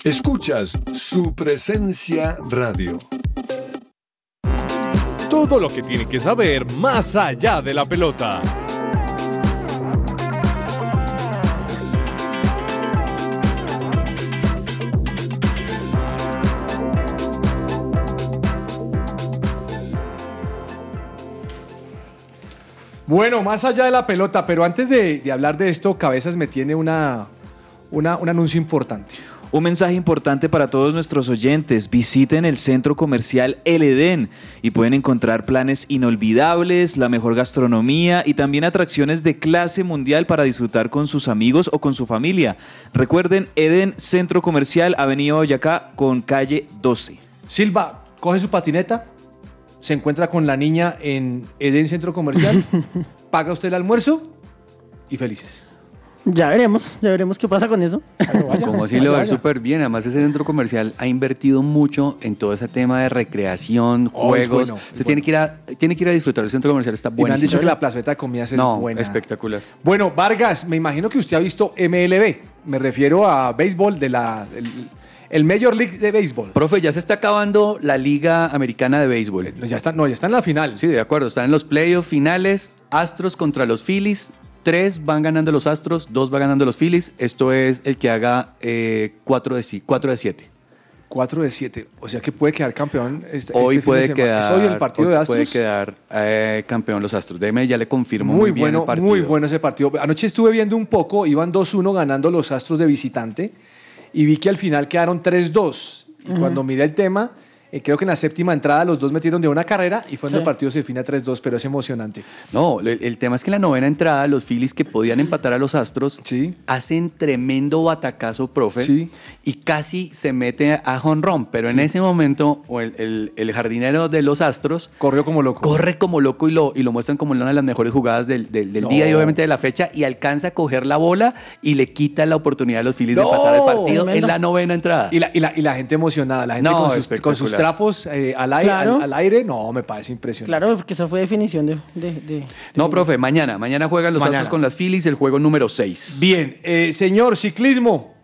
Escuchas su presencia radio. Todo lo que tiene que saber más allá de la pelota. Bueno, más allá de la pelota, pero antes de, hablar de esto, Cabezas me tiene una, un anuncio importante. Un mensaje importante para todos nuestros oyentes. Visiten el centro comercial El Edén y pueden encontrar planes inolvidables, la mejor gastronomía y también atracciones de clase mundial para disfrutar con sus amigos o con su familia. Recuerden, Edén Centro Comercial, Avenida Boyacá con calle 12. Silva, coge su patineta, se encuentra con la niña en Edén Centro Comercial, paga usted el almuerzo y felices. Ya veremos, ya veremos qué pasa con eso. Como si lo ve súper bien. Además, ese centro comercial ha invertido mucho en todo ese tema de recreación, Oh, juegos. bueno, Se tiene, que ir a, tiene que ir a disfrutar. El centro comercial está bueno. han dicho que la plazoleta de comidas es No, buena. espectacular. Bueno, Vargas, me imagino que usted ha visto MLB. Me refiero a béisbol de la el, el Major League de béisbol. Profe, ya se está acabando la Liga Americana de Béisbol. No, ya está, no, ya está en la final. Sí, de acuerdo. Están en los playoffs finales. Astros contra los Phillies. Tres van ganando los Astros, dos van ganando los Phillies. Esto es el que haga 4 de 7. 4 de 7. O sea que puede quedar campeón este, Hoy este de puede quedar. ¿Es hoy el partido hoy de Astros? Puede quedar eh, campeón los Astros. Déjeme, ya le confirmo muy, Muy, bien bueno, el partido. muy bueno ese partido. Anoche estuve viendo un poco, iban 2-1 ganando los Astros de visitante y vi que al final quedaron 3-2. Y cuando miré el tema, eh, creo que en la séptima entrada los dos metieron de una carrera y fue donde Sí. el partido se define a 3-2, pero es emocionante. No, el, el tema es que en la novena entrada, los Phillies que podían empatar a los Astros hacen tremendo batacazo, profe, Sí. y casi se mete a jonrón. Pero en ese momento, o el, el- el jardinero de los Astros corrió como loco. Corre como loco y lo, y lo muestran como una de las mejores jugadas del, del- del No. día y obviamente de la fecha. Y alcanza a coger la bola y le quita la oportunidad a los Phillies de empatar el partido Tremendo. en la novena entrada. Y la, y la- y la gente emocionada, la gente No, con, sus, con sus trapos eh, al, aire, Claro. al, al aire, no, me parece impresionante. Claro, porque esa fue definición de. de- de- No, profe, mañana. Mañana juegan los Mañana. Astros con las Phillies, el juego número 6. Bien, eh, señor, ciclismo.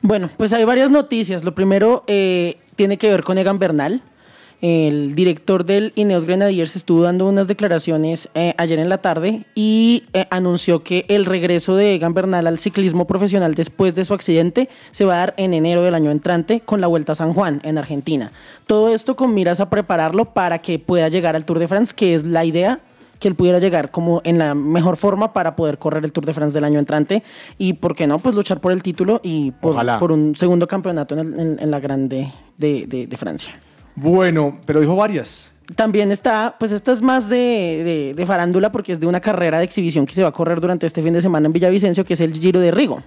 Bueno, pues hay varias noticias. Lo primero eh, tiene que ver con Egan Bernal. El director del Ineos Grenadiers estuvo dando unas declaraciones eh, ayer en la tarde y eh, anunció que el regreso de Egan Bernal al ciclismo profesional después de su accidente se va a dar en enero del año entrante con la Vuelta a San Juan en Argentina. Todo esto con miras a prepararlo para que pueda llegar al Tour de France, que es la idea que él pudiera llegar como en la mejor forma para poder correr el Tour de France del año entrante y, ¿por qué no? Pues luchar por el título y por, un segundo campeonato en, el- en- en la Grande de, de- de Francia. Bueno, pero dijo varias. También está, pues esta es más de, de- de farándula porque es de una carrera de exhibición que se va a correr durante este fin de semana en Villavicencio, que es el Giro de Rigo.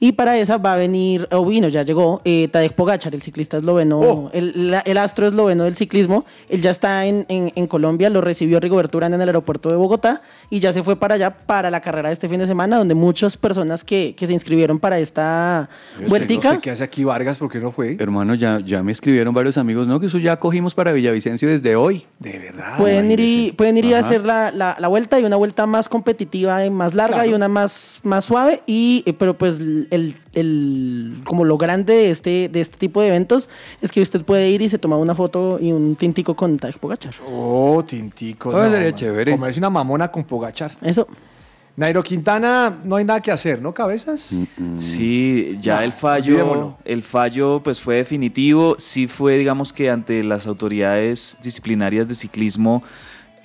Y para esa va a venir, o vino, ya llegó, eh, Tadej Pogacar, el ciclista esloveno, Oh. el, la- el astro esloveno del ciclismo. Él ya está en, en- en Colombia, lo recibió Rigoberto Urán en el aeropuerto de Bogotá y ya se fue para allá para la carrera de este fin de semana, donde muchas personas que, que se inscribieron para esta vueltica. ¿Usted ¿Qué hace aquí Vargas? ¿Por qué no fue? Hermano, ya, ya me escribieron varios amigos, ¿no? Que eso ya cogimos para Villavicencio desde hoy. De verdad. Pueden ir, y, pueden ir y hacer la, la- la vuelta y una vuelta más competitiva y más larga Claro. y una más, más suave. Y, eh, pero pues el, el- como lo grande de este, de este tipo de eventos es que usted puede ir y se toma una foto y un tintico con Tadej Pogacar. Oh, tintico. Oh, sería man. chévere. Comerse una mamona con Pogachar. Eso. Nairo Quintana, no hay nada que hacer, ¿no, cabezas? Sí, ya No, el fallo, olvidémoslo. el fallo pues fue definitivo, sí fue digamos que ante las autoridades disciplinarias de ciclismo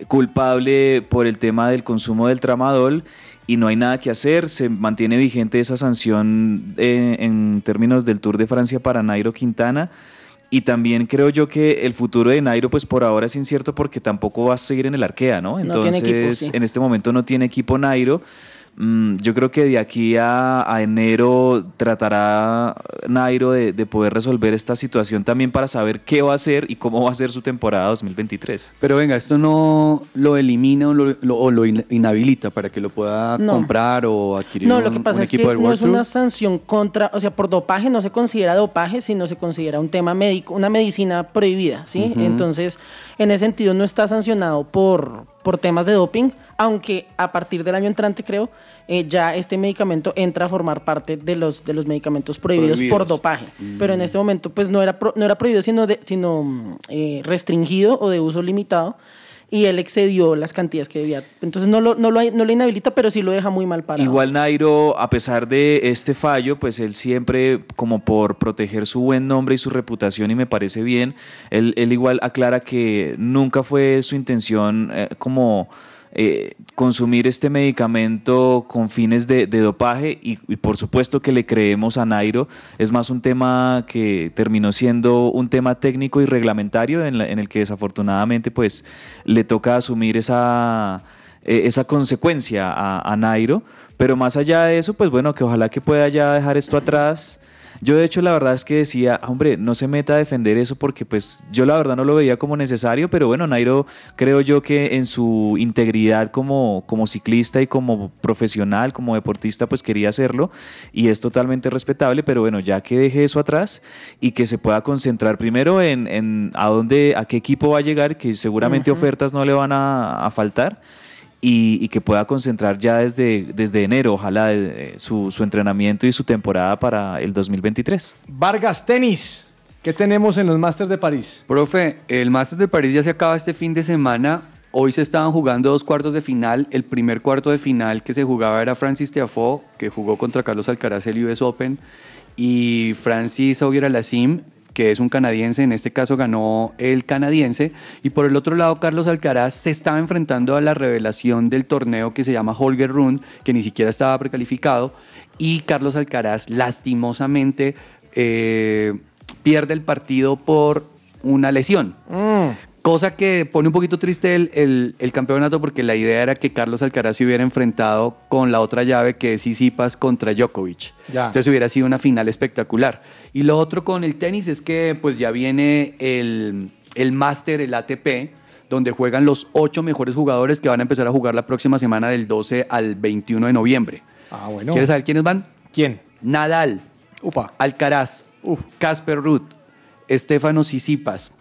culpable por el tema del consumo del tramadol y no hay nada que hacer, se mantiene vigente esa sanción eh, en términos del Tour de Francia para Nairo Quintana. Y también creo yo que el futuro de Nairo, pues por ahora es incierto porque tampoco va a seguir en el Arkea, ¿no? No tiene Entonces, equipo, sí. en este momento no tiene equipo Nairo. Mm, yo creo que de aquí a, a enero tratará Nairo de, de poder resolver esta situación también para saber qué va a hacer y cómo va a ser su temporada 2023. Pero venga, esto no lo elimina o lo, lo- o lo in- inhabilita para que lo pueda No. comprar o adquirir No, un, lo que pasa es que no es una sanción contra, o sea, por dopaje no se considera dopaje, sino se considera un tema médico, una medicina prohibida, ¿sí? Entonces, en ese sentido no está sancionado por, por temas de doping, aunque a partir del año entrante, creo, eh, ya este medicamento entra a formar parte de los, de los medicamentos prohibidos, Prohibidos. por dopaje. Pero en este momento, pues no era, pro- no era prohibido, sino, de- sino mm, eh, restringido o de uso limitado. Y él excedió las cantidades que debía. Entonces no lo, no lo, no lo inhabilita, pero sí lo deja muy mal parado. Igual Nairo, a pesar de este fallo, pues él siempre, como por proteger su buen nombre y su reputación, y me parece bien, él, él igual aclara que nunca fue su intención eh, como eh, consumir este medicamento con fines de, dopaje y, por supuesto que le creemos a Nairo. Es más un tema que terminó siendo un tema técnico y reglamentario en, la- en el que desafortunadamente pues le toca asumir esa, eh, esa consecuencia a, a Nairo. Pero más allá de eso, pues bueno, que ojalá que pueda ya dejar esto atrás. Yo de hecho la verdad es que decía, hombre, no se meta a defender eso porque pues yo la verdad no lo veía como necesario, pero bueno, Nairo creo yo que en su integridad como, como ciclista y como profesional, como deportista, pues quería hacerlo y es totalmente respetable, pero bueno, ya que deje eso atrás y que se pueda concentrar primero en, en a dónde, a qué equipo va a llegar, que seguramente ofertas no le van a, a faltar y, y que pueda concentrar ya desde, desde enero, ojalá, eh, su, su entrenamiento y su temporada para el 2023. Vargas Tenis. ¿Qué tenemos en los Masters de París? Profe, el Masters de París ya se acaba este fin de semana. Hoy se estaban jugando dos cuartos de final. El primer cuarto de final que se jugaba era Francis Tiafoe, que jugó contra Carlos Alcaraz el US Open, y Francis Auger-Aliassime, que es un canadiense, en este caso ganó el canadiense. Y por el otro lado, Carlos Alcaraz se estaba enfrentando a la revelación del torneo que se llama Holger Rune, que ni siquiera estaba precalificado. Y Carlos Alcaraz, lastimosamente, eh, pierde el partido por una lesión. Cosa que pone un poquito triste el, el- el campeonato porque la idea era que Carlos Alcaraz se hubiera enfrentado con la otra llave que es Tsitsipas contra Djokovic. Ya. Entonces hubiera sido una final espectacular. Y lo otro con el tenis es que pues ya viene el, el Master, el ATP, donde juegan los ocho mejores jugadores que van a empezar a jugar la próxima semana del 12 al 21 de noviembre. Ah, bueno. ¿Quieres saber quiénes van? ¿Quién? Nadal, Upa. Alcaraz, Casper Ruth, Estefano Tsitsipas,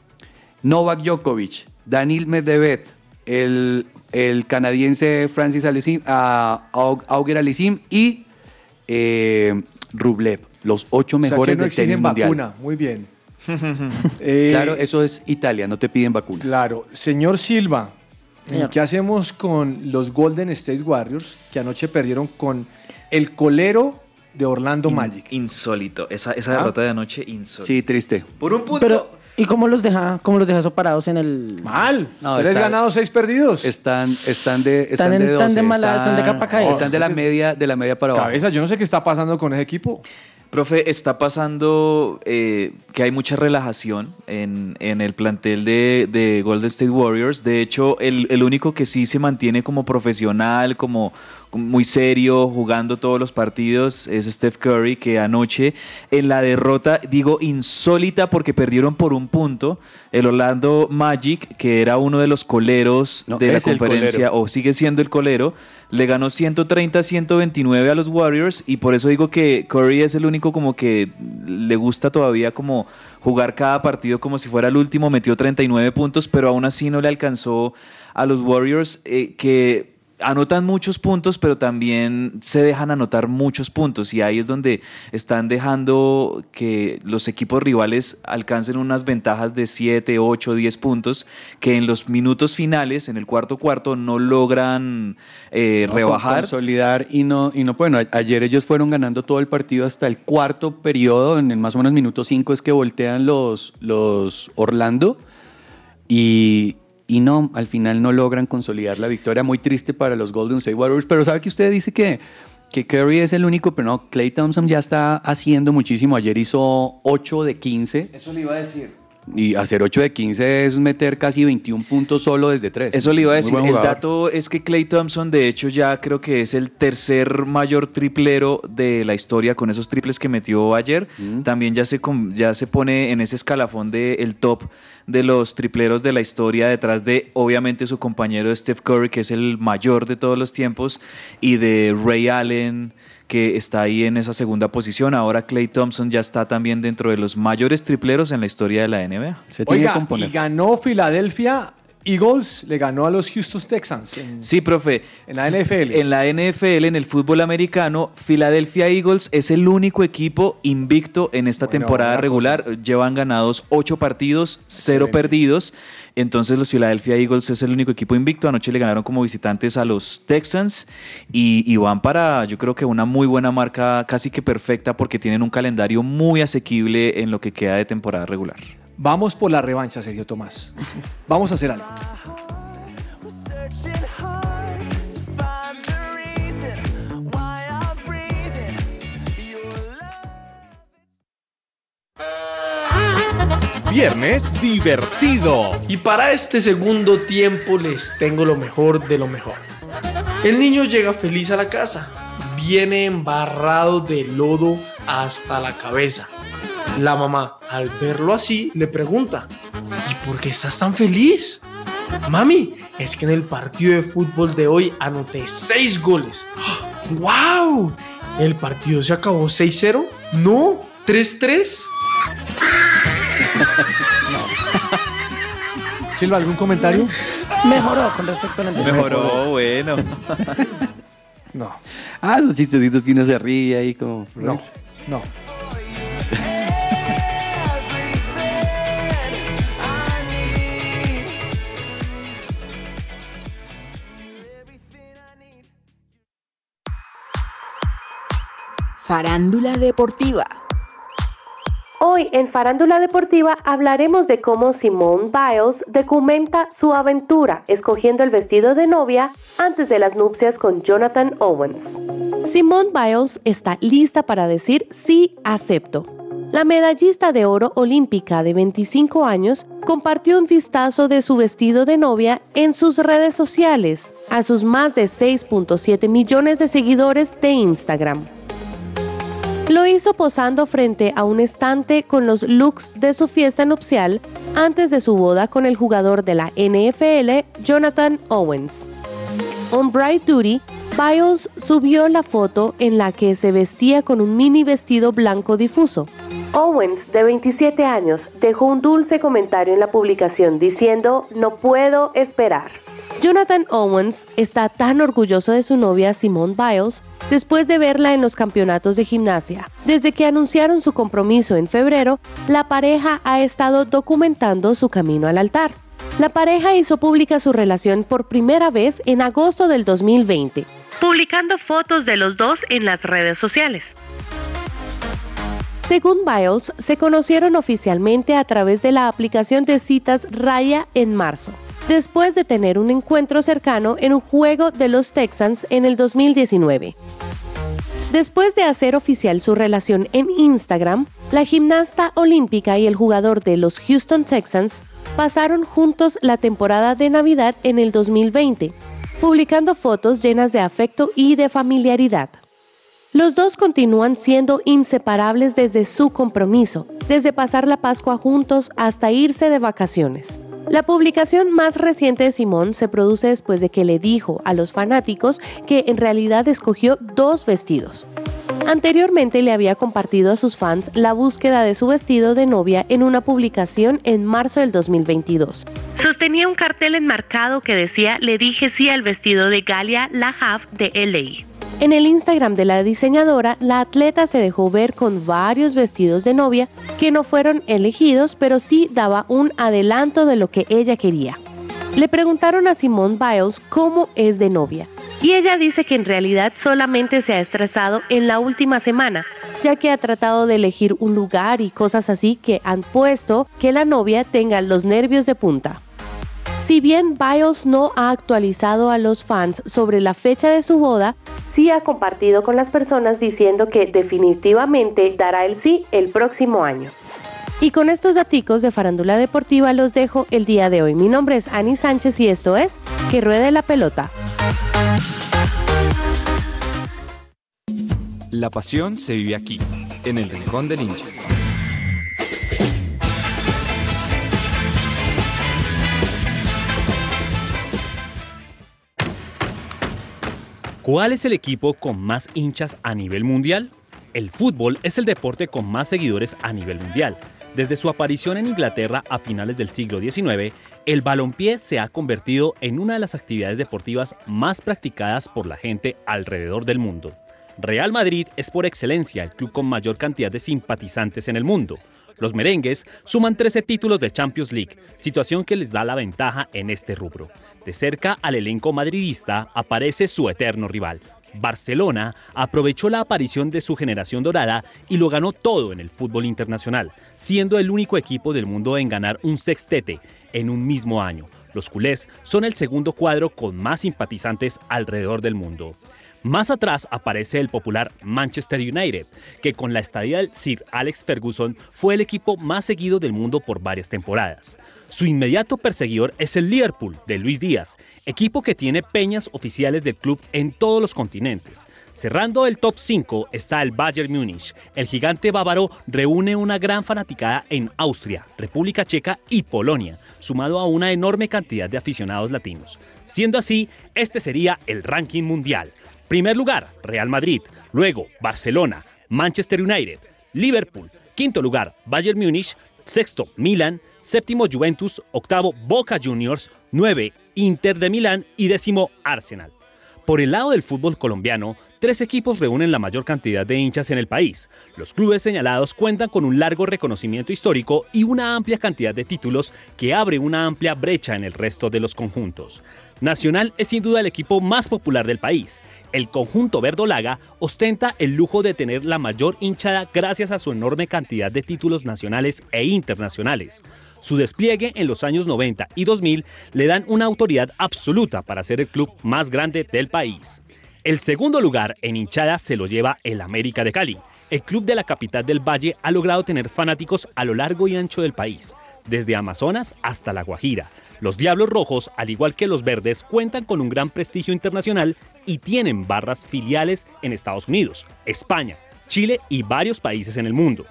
Novak Djokovic, Daniil Medvedev, el, el canadiense Francis Aliassime, ah, Aug- Auger Aliassime y eh, Rublev, los ocho O sea, mejores que no del tenis mundial. vacuna. Muy bien. Eh, Claro, eso es Italia, no te piden vacunas. Claro. Señor Silva, Señor. ¿qué hacemos con los Golden State Warriors que anoche perdieron con el colero de Orlando Magic? Insólito. Esa, esa ¿Ah? derrota de anoche, insólito. Sí, triste. Por un punto. Pero, ¿y cómo los deja, cómo los deja eso parados en el. Mal. No, Tres está- ganados, seis perdidos. Están, están de, están, Están en- de están de 12, mala- están de capa caída. Están de la media, de la media para abajo. Cabeza, yo no sé qué está pasando con ese equipo. Profe, está pasando eh, que hay mucha relajación en, en el plantel de, de Golden State Warriors. De hecho, el, el único que sí se mantiene como profesional, como muy serio, jugando todos los partidos, es Steph Curry, que anoche en la derrota, digo insólita porque perdieron por un punto, el Orlando Magic, que era uno de los coleros No, de la conferencia, o sigue siendo el colero, le ganó 130-129 a los Warriors y por eso digo que Curry es el único como que le gusta todavía como jugar cada partido como si fuera el último, metió 39 puntos, pero aún así no le alcanzó a los Warriors eh, que anotan muchos puntos, pero también se dejan anotar muchos puntos y ahí es donde están dejando que los equipos rivales alcancen unas ventajas de 7, 8, 10 puntos que en los minutos finales, en el cuarto cuarto, no logran eh, No, rebajar. Consolidar y no, y no, bueno, ayer ellos fueron ganando todo el partido hasta el cuarto periodo, en el más o menos minuto 5 es que voltean los, los Orlando y, y no, al final no logran consolidar la victoria, muy triste para los Golden State Warriors, pero sabe que usted dice que, que Curry es el único, pero no, Clay Thompson ya está haciendo muchísimo, ayer hizo 8 de 15 Eso le iba a decir. Y hacer 8 de 15 es meter casi 21 puntos solo desde 3. Eso le iba a decir. El dato es que Clay Thompson, de hecho, ya creo que es el tercer mayor triplero de la historia con esos triples que metió ayer. También ya se, ya se pone en ese escalafón del top de los tripleros de la historia, detrás de, obviamente, su compañero Steph Curry, que es el mayor de todos los tiempos, y de Ray Allen que está ahí en esa segunda posición. Ahora Clay Thompson ya está también dentro de los mayores tripleros en la historia de la NBA. Se tiene que Oiga, componer. y ganó Filadelfia Eagles, le ganó a los Houston Texans. en- Sí, profe. En la NFL. En la NFL, en el fútbol americano, Philadelphia Eagles es el único equipo invicto en esta Bueno, temporada regular. Llevan ganados ocho partidos, cero perdidos. Entonces los Philadelphia Eagles es el único equipo invicto. Anoche le ganaron como visitantes a los Texans y, y van para, yo creo que una muy buena marca, casi que perfecta, porque tienen un calendario muy asequible en lo que queda de temporada regular. Vamos por la revancha, Sergio Tomás. Vamos a hacer algo. Viernes divertido. Y para este segundo tiempo les tengo lo mejor de lo mejor. El niño llega feliz a la casa. Viene embarrado de lodo hasta la cabeza la mamá, al verlo así, le pregunta, ¿y por qué estás tan feliz? Mami, es que en el partido de fútbol de hoy anoté 6 goles. ¡Wow! ¿El partido se acabó 6-0? No, 3-3. Silva, ¿algún comentario? Mejoró con respecto al anterior. Mejoró, bueno. No, Ah, esos chistecitos que uno se ríe ahí como... no, no. Farándula deportiva. Hoy en Farándula Deportiva hablaremos de cómo Simone Biles documenta su aventura escogiendo el vestido de novia antes de las nupcias con Jonathan Owens. Simone Biles está lista para decir sí acepto. La medallista de oro olímpica de 25 años compartió un vistazo de su vestido de novia en sus redes sociales a sus más de 6.7 millones de seguidores de Instagram. Lo hizo posando frente a un estante con los looks de su fiesta nupcial antes de su boda con el jugador de la NFL, Jonathan Owens. On Bright Duty, Biles subió la foto en la que se vestía con un mini vestido blanco difuso. Owens, de 27 años, dejó un dulce comentario en la publicación diciendo, no puedo esperar. Jonathan Owens está tan orgulloso de su novia Simone Biles después de verla en los campeonatos de gimnasia. Desde que anunciaron su compromiso en febrero, la pareja ha estado documentando su camino al altar. La pareja hizo pública su relación por primera vez en agosto del 2020, publicando fotos de los dos en las redes sociales. Según Biles, se conocieron oficialmente a través de la aplicación de citas Raya en marzo, después de tener un encuentro cercano en un juego de los Texans en el 2019. Después de hacer oficial su relación en Instagram, la gimnasta olímpica y el jugador de los Houston Texans pasaron juntos la temporada de Navidad en el 2020, publicando fotos llenas de afecto y de familiaridad. Los dos continúan siendo inseparables desde su compromiso, desde pasar la Pascua juntos hasta irse de vacaciones. La publicación más reciente de Simón se produce después de que le dijo a los fanáticos que en realidad escogió dos vestidos. Anteriormente le había compartido a sus fans la búsqueda de su vestido de novia en una publicación en marzo del 2022. Sostenía un cartel enmarcado que decía Le dije sí al vestido de Galia Lahav de LA. En el Instagram de la diseñadora, la atleta se dejó ver con varios vestidos de novia que no fueron elegidos, pero sí daba un adelanto de lo que ella quería. Le preguntaron a Simone Biles cómo es de novia, y ella dice que en realidad solamente se ha estresado en la última semana, ya que ha tratado de elegir un lugar y cosas así que han puesto que la novia tenga los nervios de punta. Si bien Biles no ha actualizado a los fans sobre la fecha de su boda, sí ha compartido con las personas diciendo que definitivamente dará el sí el próximo año. Y con estos daticos de farándula deportiva los dejo el día de hoy. Mi nombre es Ani Sánchez y esto es Que Ruede la Pelota. La pasión se vive aquí, en el Rincón del Hincha. ¿Cuál es el equipo con más hinchas a nivel mundial? El fútbol es el deporte con más seguidores a nivel mundial. Desde su aparición en Inglaterra a finales del siglo XIX, el balompié se ha convertido en una de las actividades deportivas más practicadas por la gente alrededor del mundo. Real Madrid es por excelencia el club con mayor cantidad de simpatizantes en el mundo. Los merengues suman 13 títulos de Champions League, situación que les da la ventaja en este rubro. De cerca al elenco madridista aparece su eterno rival. Barcelona aprovechó la aparición de su generación dorada y lo ganó todo en el fútbol internacional, siendo el único equipo del mundo en ganar un sextete en un mismo año. Los culés son el segundo cuadro con más simpatizantes alrededor del mundo. Más atrás aparece el popular Manchester United, que con la estadía del Sir Alex Ferguson fue el equipo más seguido del mundo por varias temporadas. Su inmediato perseguidor es el Liverpool de Luis Díaz, equipo que tiene peñas oficiales del club en todos los continentes. Cerrando el top 5 está el Bayern Múnich. El gigante bávaro reúne una gran fanaticada en Austria, República Checa y Polonia, sumado a una enorme cantidad de aficionados latinos. Siendo así, este sería el ranking mundial. Primer lugar, Real Madrid. Luego, Barcelona, Manchester United, Liverpool. Quinto lugar, Bayern Múnich. Sexto, Milan. Séptimo, Juventus. Octavo, Boca Juniors. Nueve, Inter de Milán. Y décimo, Arsenal. Por el lado del fútbol colombiano, tres equipos reúnen la mayor cantidad de hinchas en el país. Los clubes señalados cuentan con un largo reconocimiento histórico y una amplia cantidad de títulos que abre una amplia brecha en el resto de los conjuntos. Nacional es sin duda el equipo más popular del país. El conjunto verdolaga ostenta el lujo de tener la mayor hinchada gracias a su enorme cantidad de títulos nacionales e internacionales. Su despliegue en los años 90 y 2000 le dan una autoridad absoluta para ser el club más grande del país. El segundo lugar en hinchada se lo lleva el América de Cali. El club de la capital del Valle ha logrado tener fanáticos a lo largo y ancho del país, desde Amazonas hasta La Guajira. Los Diablos Rojos, al igual que los Verdes, cuentan con un gran prestigio internacional y tienen barras filiales en Estados Unidos, España, Chile y varios países en el mundo.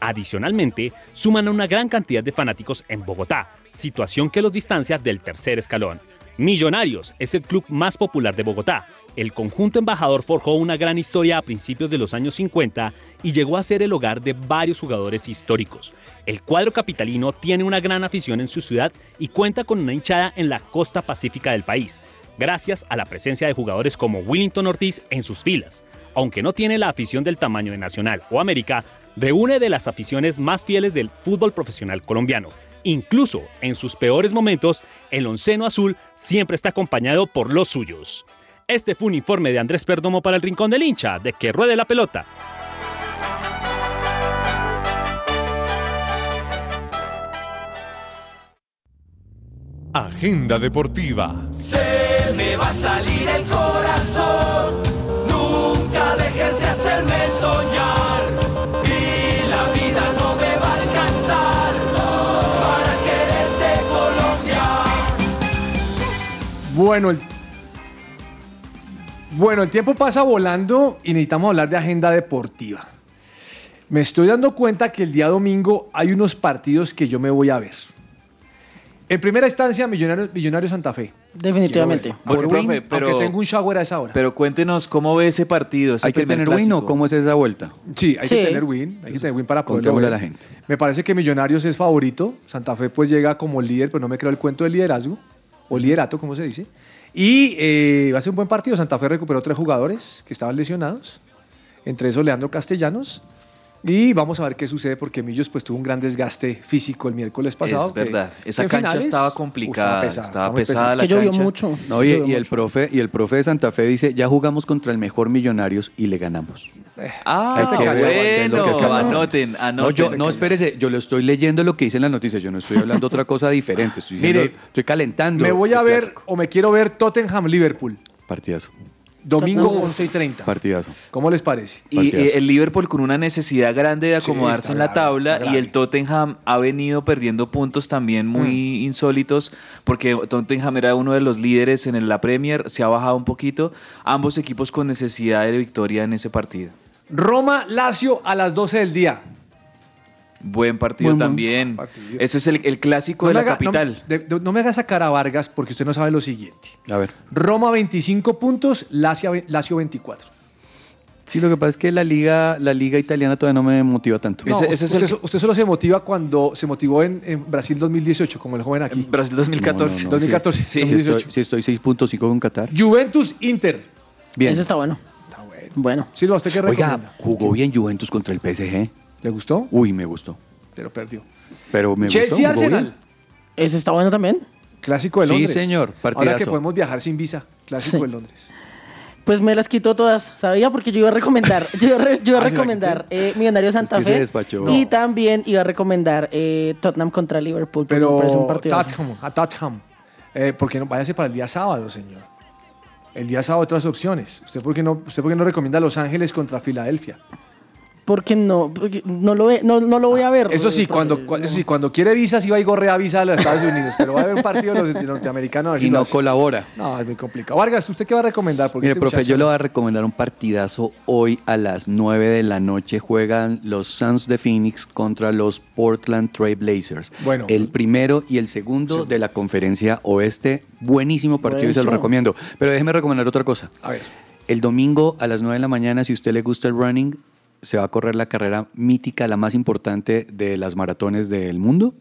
Adicionalmente, suman a una gran cantidad de fanáticos en Bogotá, situación que los distancia del tercer escalón. Millonarios es el club más popular de Bogotá. El conjunto embajador forjó una gran historia a principios de los años 50 y llegó a ser el hogar de varios jugadores históricos. El cuadro capitalino tiene una gran afición en su ciudad y cuenta con una hinchada en la costa pacífica del país, gracias a la presencia de jugadores como Willington Ortiz en sus filas. Aunque no tiene la afición del tamaño de Nacional o América, reúne de las aficiones más fieles del fútbol profesional colombiano. Incluso en sus peores momentos, el onceno azul siempre está acompañado por los suyos. Este fue un informe de Andrés Perdomo para el Rincón del Hincha, de que ruede la pelota. Agenda deportiva. Se me va a salir el corazón. Nunca dejes de hacerme soñar. Y la vida no me va a alcanzar para quererte Colombia. Bueno, el, bueno, el tiempo pasa volando y necesitamos hablar de agenda deportiva. Me estoy dando cuenta que el día domingo hay unos partidos que yo me voy a ver. En primera instancia, Millonarios, Millonarios Santa Fe. Definitivamente. Por Bueno, win, profe, pero- aunque tengo un shower a esa hora. Pero cuéntenos cómo ve ese partido. ese ¿Hay que primer tener win o clásico? cómo es esa vuelta? Sí, hay Sí. que tener win, hay que tener win para poderlo Contémosle ver. a la gente. Me parece que Millonarios es favorito, Santa Fe pues llega como líder, pero no me creo el cuento del liderazgo, o liderato, como se dice. Y eh, va a ser un buen partido, Santa Fe recuperó tres jugadores que estaban lesionados, entre esos Leandro Castellanos, y vamos a ver qué sucede porque Millos pues tuvo un gran desgaste físico el miércoles pasado. Es que- verdad. Esa cancha finales, estaba complicada, pesada, estaba pesada pesada. la que llovió cancha. mucho. No, sí, y, llovió y el mucho. profe, y el profe de Santa Fe dice, ya jugamos contra el mejor Millonarios y le ganamos. Ah, cayó, que es lo que pasando. Anoten, anoten. No, yo, no, espérese, yo lo estoy leyendo lo que dice en las noticias, yo no estoy hablando otra cosa diferente, estoy, diciendo- Mire, estoy calentando. Me voy a ver, clásico. o me quiero ver Tottenham-Liverpool, Partidazo, domingo Tottenham. 11 y 30. partidazo. ¿Cómo les parece? Y Partidazo. eh, el Liverpool con una necesidad grande de acomodarse en la grave, tabla y el Tottenham ha venido perdiendo puntos también muy Mm. insólitos porque Tottenham era uno de los líderes en la Premier, se ha bajado un poquito. Ambos equipos con necesidad de victoria en ese partido. Roma-Lazio a las 12 del día. Buen partido Buen, buen también. partido. Ese es el, el clásico No de la haga- no- capital. de- de- no me haga sacar a Vargas porque usted no sabe lo siguiente. A ver. Roma 25 puntos, Lazio, Lazio 24. Sí, lo que pasa es que la liga, la liga italiana todavía no me motiva tanto. No, Ese- ese es el usted, solo se motiva cuando se motivó en, en Brasil 2018, como el joven aquí. Brasil 2014. No, no, no, 2014, sí. Sí, 2018. estoy, sí, estoy 6.5 con Qatar. Juventus Inter. Bien. Ese está bueno. Está bueno. Bueno. Silva, ¿usted qué Oiga, jugó bien Juventus contra el PSG. ¿Le gustó? Uy, me gustó. Pero perdió. Pero me gustó. Chelsea jugó Arsenal. Ese está bueno también. Clásico de Sí, Londres. señor, Ahora que podemos viajar sin visa. Clásico Sí. de Londres. Pues me las quitó todas, ¿sabía? Porque yo iba a recomendar, yo iba a, re- yo iba a Ah, ¿se la recomendar eh, Millonarios Santa Es que se Fe despachó. y No. también iba a recomendar eh, Tottenham contra Liverpool. Pero. Tottenham, a Tottenham. Eh, porque no váyase para el día sábado, señor. El día sábado otras opciones. ¿Usted por qué no, usted por qué no recomienda Los Ángeles contra Filadelfia? Porque no, porque no, lo, ve- no, no lo voy a ver. Eso sí, eh, cuando, eso sí, cuando quiere visas iba y gorrea visa a los Estados Unidos, pero va a haber un partido de los norteamericanos. Y no colabora. No, es muy complicado. Vargas, ¿usted qué va a recomendar? Porque Mire, este profe, muchacho- yo le voy a recomendar un partidazo. Hoy a las 9 de la noche juegan los Suns de Phoenix contra los Portland Trail Blazers. Bueno. el primero y el segundo de la conferencia oeste. Buenísimo partido y se lo Buenísimo. recomiendo. Pero déjeme recomendar otra cosa. A ver. El domingo a las 9 de la mañana, si a usted le gusta el running, se va a correr la carrera mítica, la más importante de las maratones del mundo,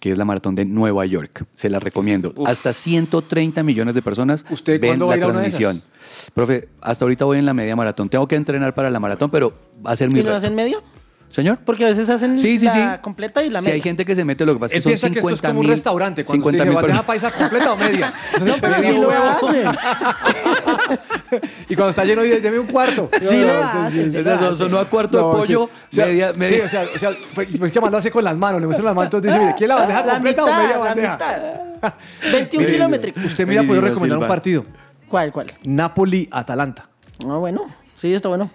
que es la maratón de Nueva York. Se la recomiendo. Hasta 130 millones de personas ¿Usted ven cuándo va a la ir a una de esas? transmisión. Profe, hasta ahorita voy en la media maratón. Tengo que entrenar para la maratón, pero va a ser mi ¿Y no reto. hacen medio? Señor. Porque a veces hacen Sí, sí, la sí. completa y la Si media. hay gente que se mete, lo que pasa es que son piensa que esto es 50 como un restaurante. Cuando usted 50 dice mil bandeja personas. paisa completa o media. No, pero sí lo huevo. hacen. Y cuando está lleno, dice, deme un cuarto. Sí lo hacen, lo eso, sonó a cuarto No, de pollo, media, media. Sí, o sea, o sea, pues que mandó hace con las manos, le muestran las manos, entonces dice, mire, ¿quiere la bandeja La completa mitad, o media la bandeja? mitad. 21 Mire, kilómetros. Usted me iba a poder Divino recomendar un partido. ¿Cuál, cuál? Napoli-Atalanta. Ah, bueno. Sí, está bueno.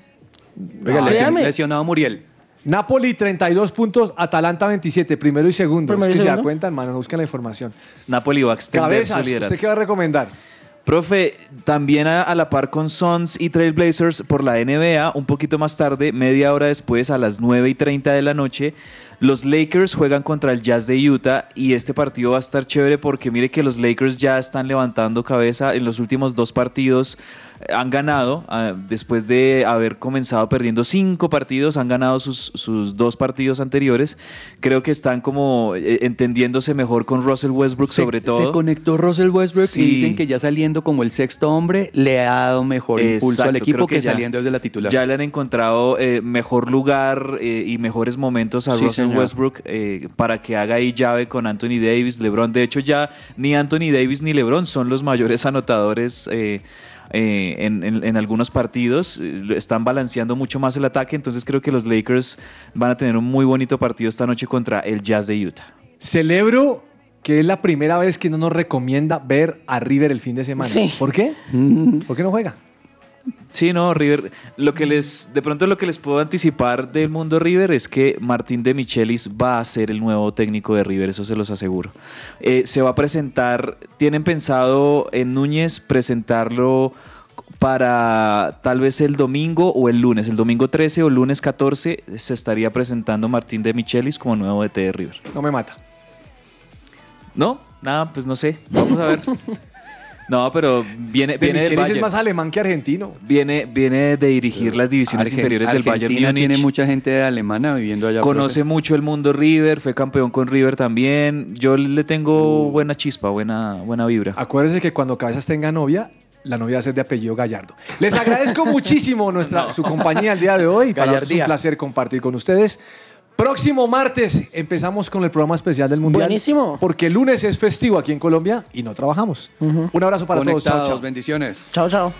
Oiga, lesionado Muriel. Napoli 32 puntos, Atalanta 27, primero y segundo. Primero es y que se da segundo. cuenta, hermano, no busquen la información. Napoli va a extender su Cabezas, liderato. ¿usted qué va a recomendar? Profe, también a, a la par con Suns y Trailblazers por la NBA, un poquito más tarde, media hora después, a las 9 y 30 de la noche, los Lakers juegan contra el Jazz de Utah y este partido va a estar chévere porque mire que los Lakers ya están levantando cabeza en los últimos dos partidos. eh, Han ganado, ah, después de haber comenzado perdiendo cinco partidos, han ganado sus, sus dos partidos anteriores. Creo que están como eh, entendiéndose mejor con Russell Westbrook Se- sobre todo. Se conectó Russell Westbrook Sí. y dicen que ya saliendo como el sexto hombre le ha dado mejor impulso al equipo que, ya- saliendo desde la titular. Ya le han encontrado eh, mejor lugar eh, y mejores momentos a Sí, Russell señor. Westbrook eh, para que haga ahí llave con Anthony Davis, LeBron. De hecho, ya ni Anthony Davis ni LeBron son los mayores anotadores. eh, eh, en, en- en algunos partidos están balanceando mucho más el ataque, entonces creo que los Lakers van a tener un muy bonito partido esta noche contra el Jazz de Utah. Celebro que es la primera vez que no nos recomienda ver a River el fin de semana. Sí. ¿Por qué? ¿Por qué no juega? Sí, no, River. Lo que les, de pronto lo que les puedo anticipar del mundo River es que Martín de Michelis va a ser el nuevo técnico de River, eso se los aseguro. Eh, se va a presentar, tienen pensado en Núñez presentarlo para tal vez el domingo o el lunes, el domingo 13 o el lunes 14 se estaría presentando Martín de Michelis como nuevo DT de River. No me mata. ¿No? Nada, pues no sé, vamos a ver. No, pero viene, De viene del es Bayern. más alemán que argentino. Viene, viene de dirigir las divisiones Argen- inferiores del Bayern Argentina Múnich. tiene mucha gente alemana viviendo allá. Conoce mucho el mundo River, fue campeón con River también. Yo le tengo buena chispa, buena, buena vibra. Acuérdense que cuando Cabezas tenga novia, la novia va a ser de apellido Gallardo. Les agradezco muchísimo nuestra, su compañía el día de hoy. Para nosotros es un Gallardía. placer compartir con ustedes. Próximo martes empezamos con el programa especial del Mundial. Buenísimo. Porque el lunes es festivo aquí en Colombia y no trabajamos. Un abrazo para Conectados, todos. Chao, chao. Bendiciones. Chao, chao.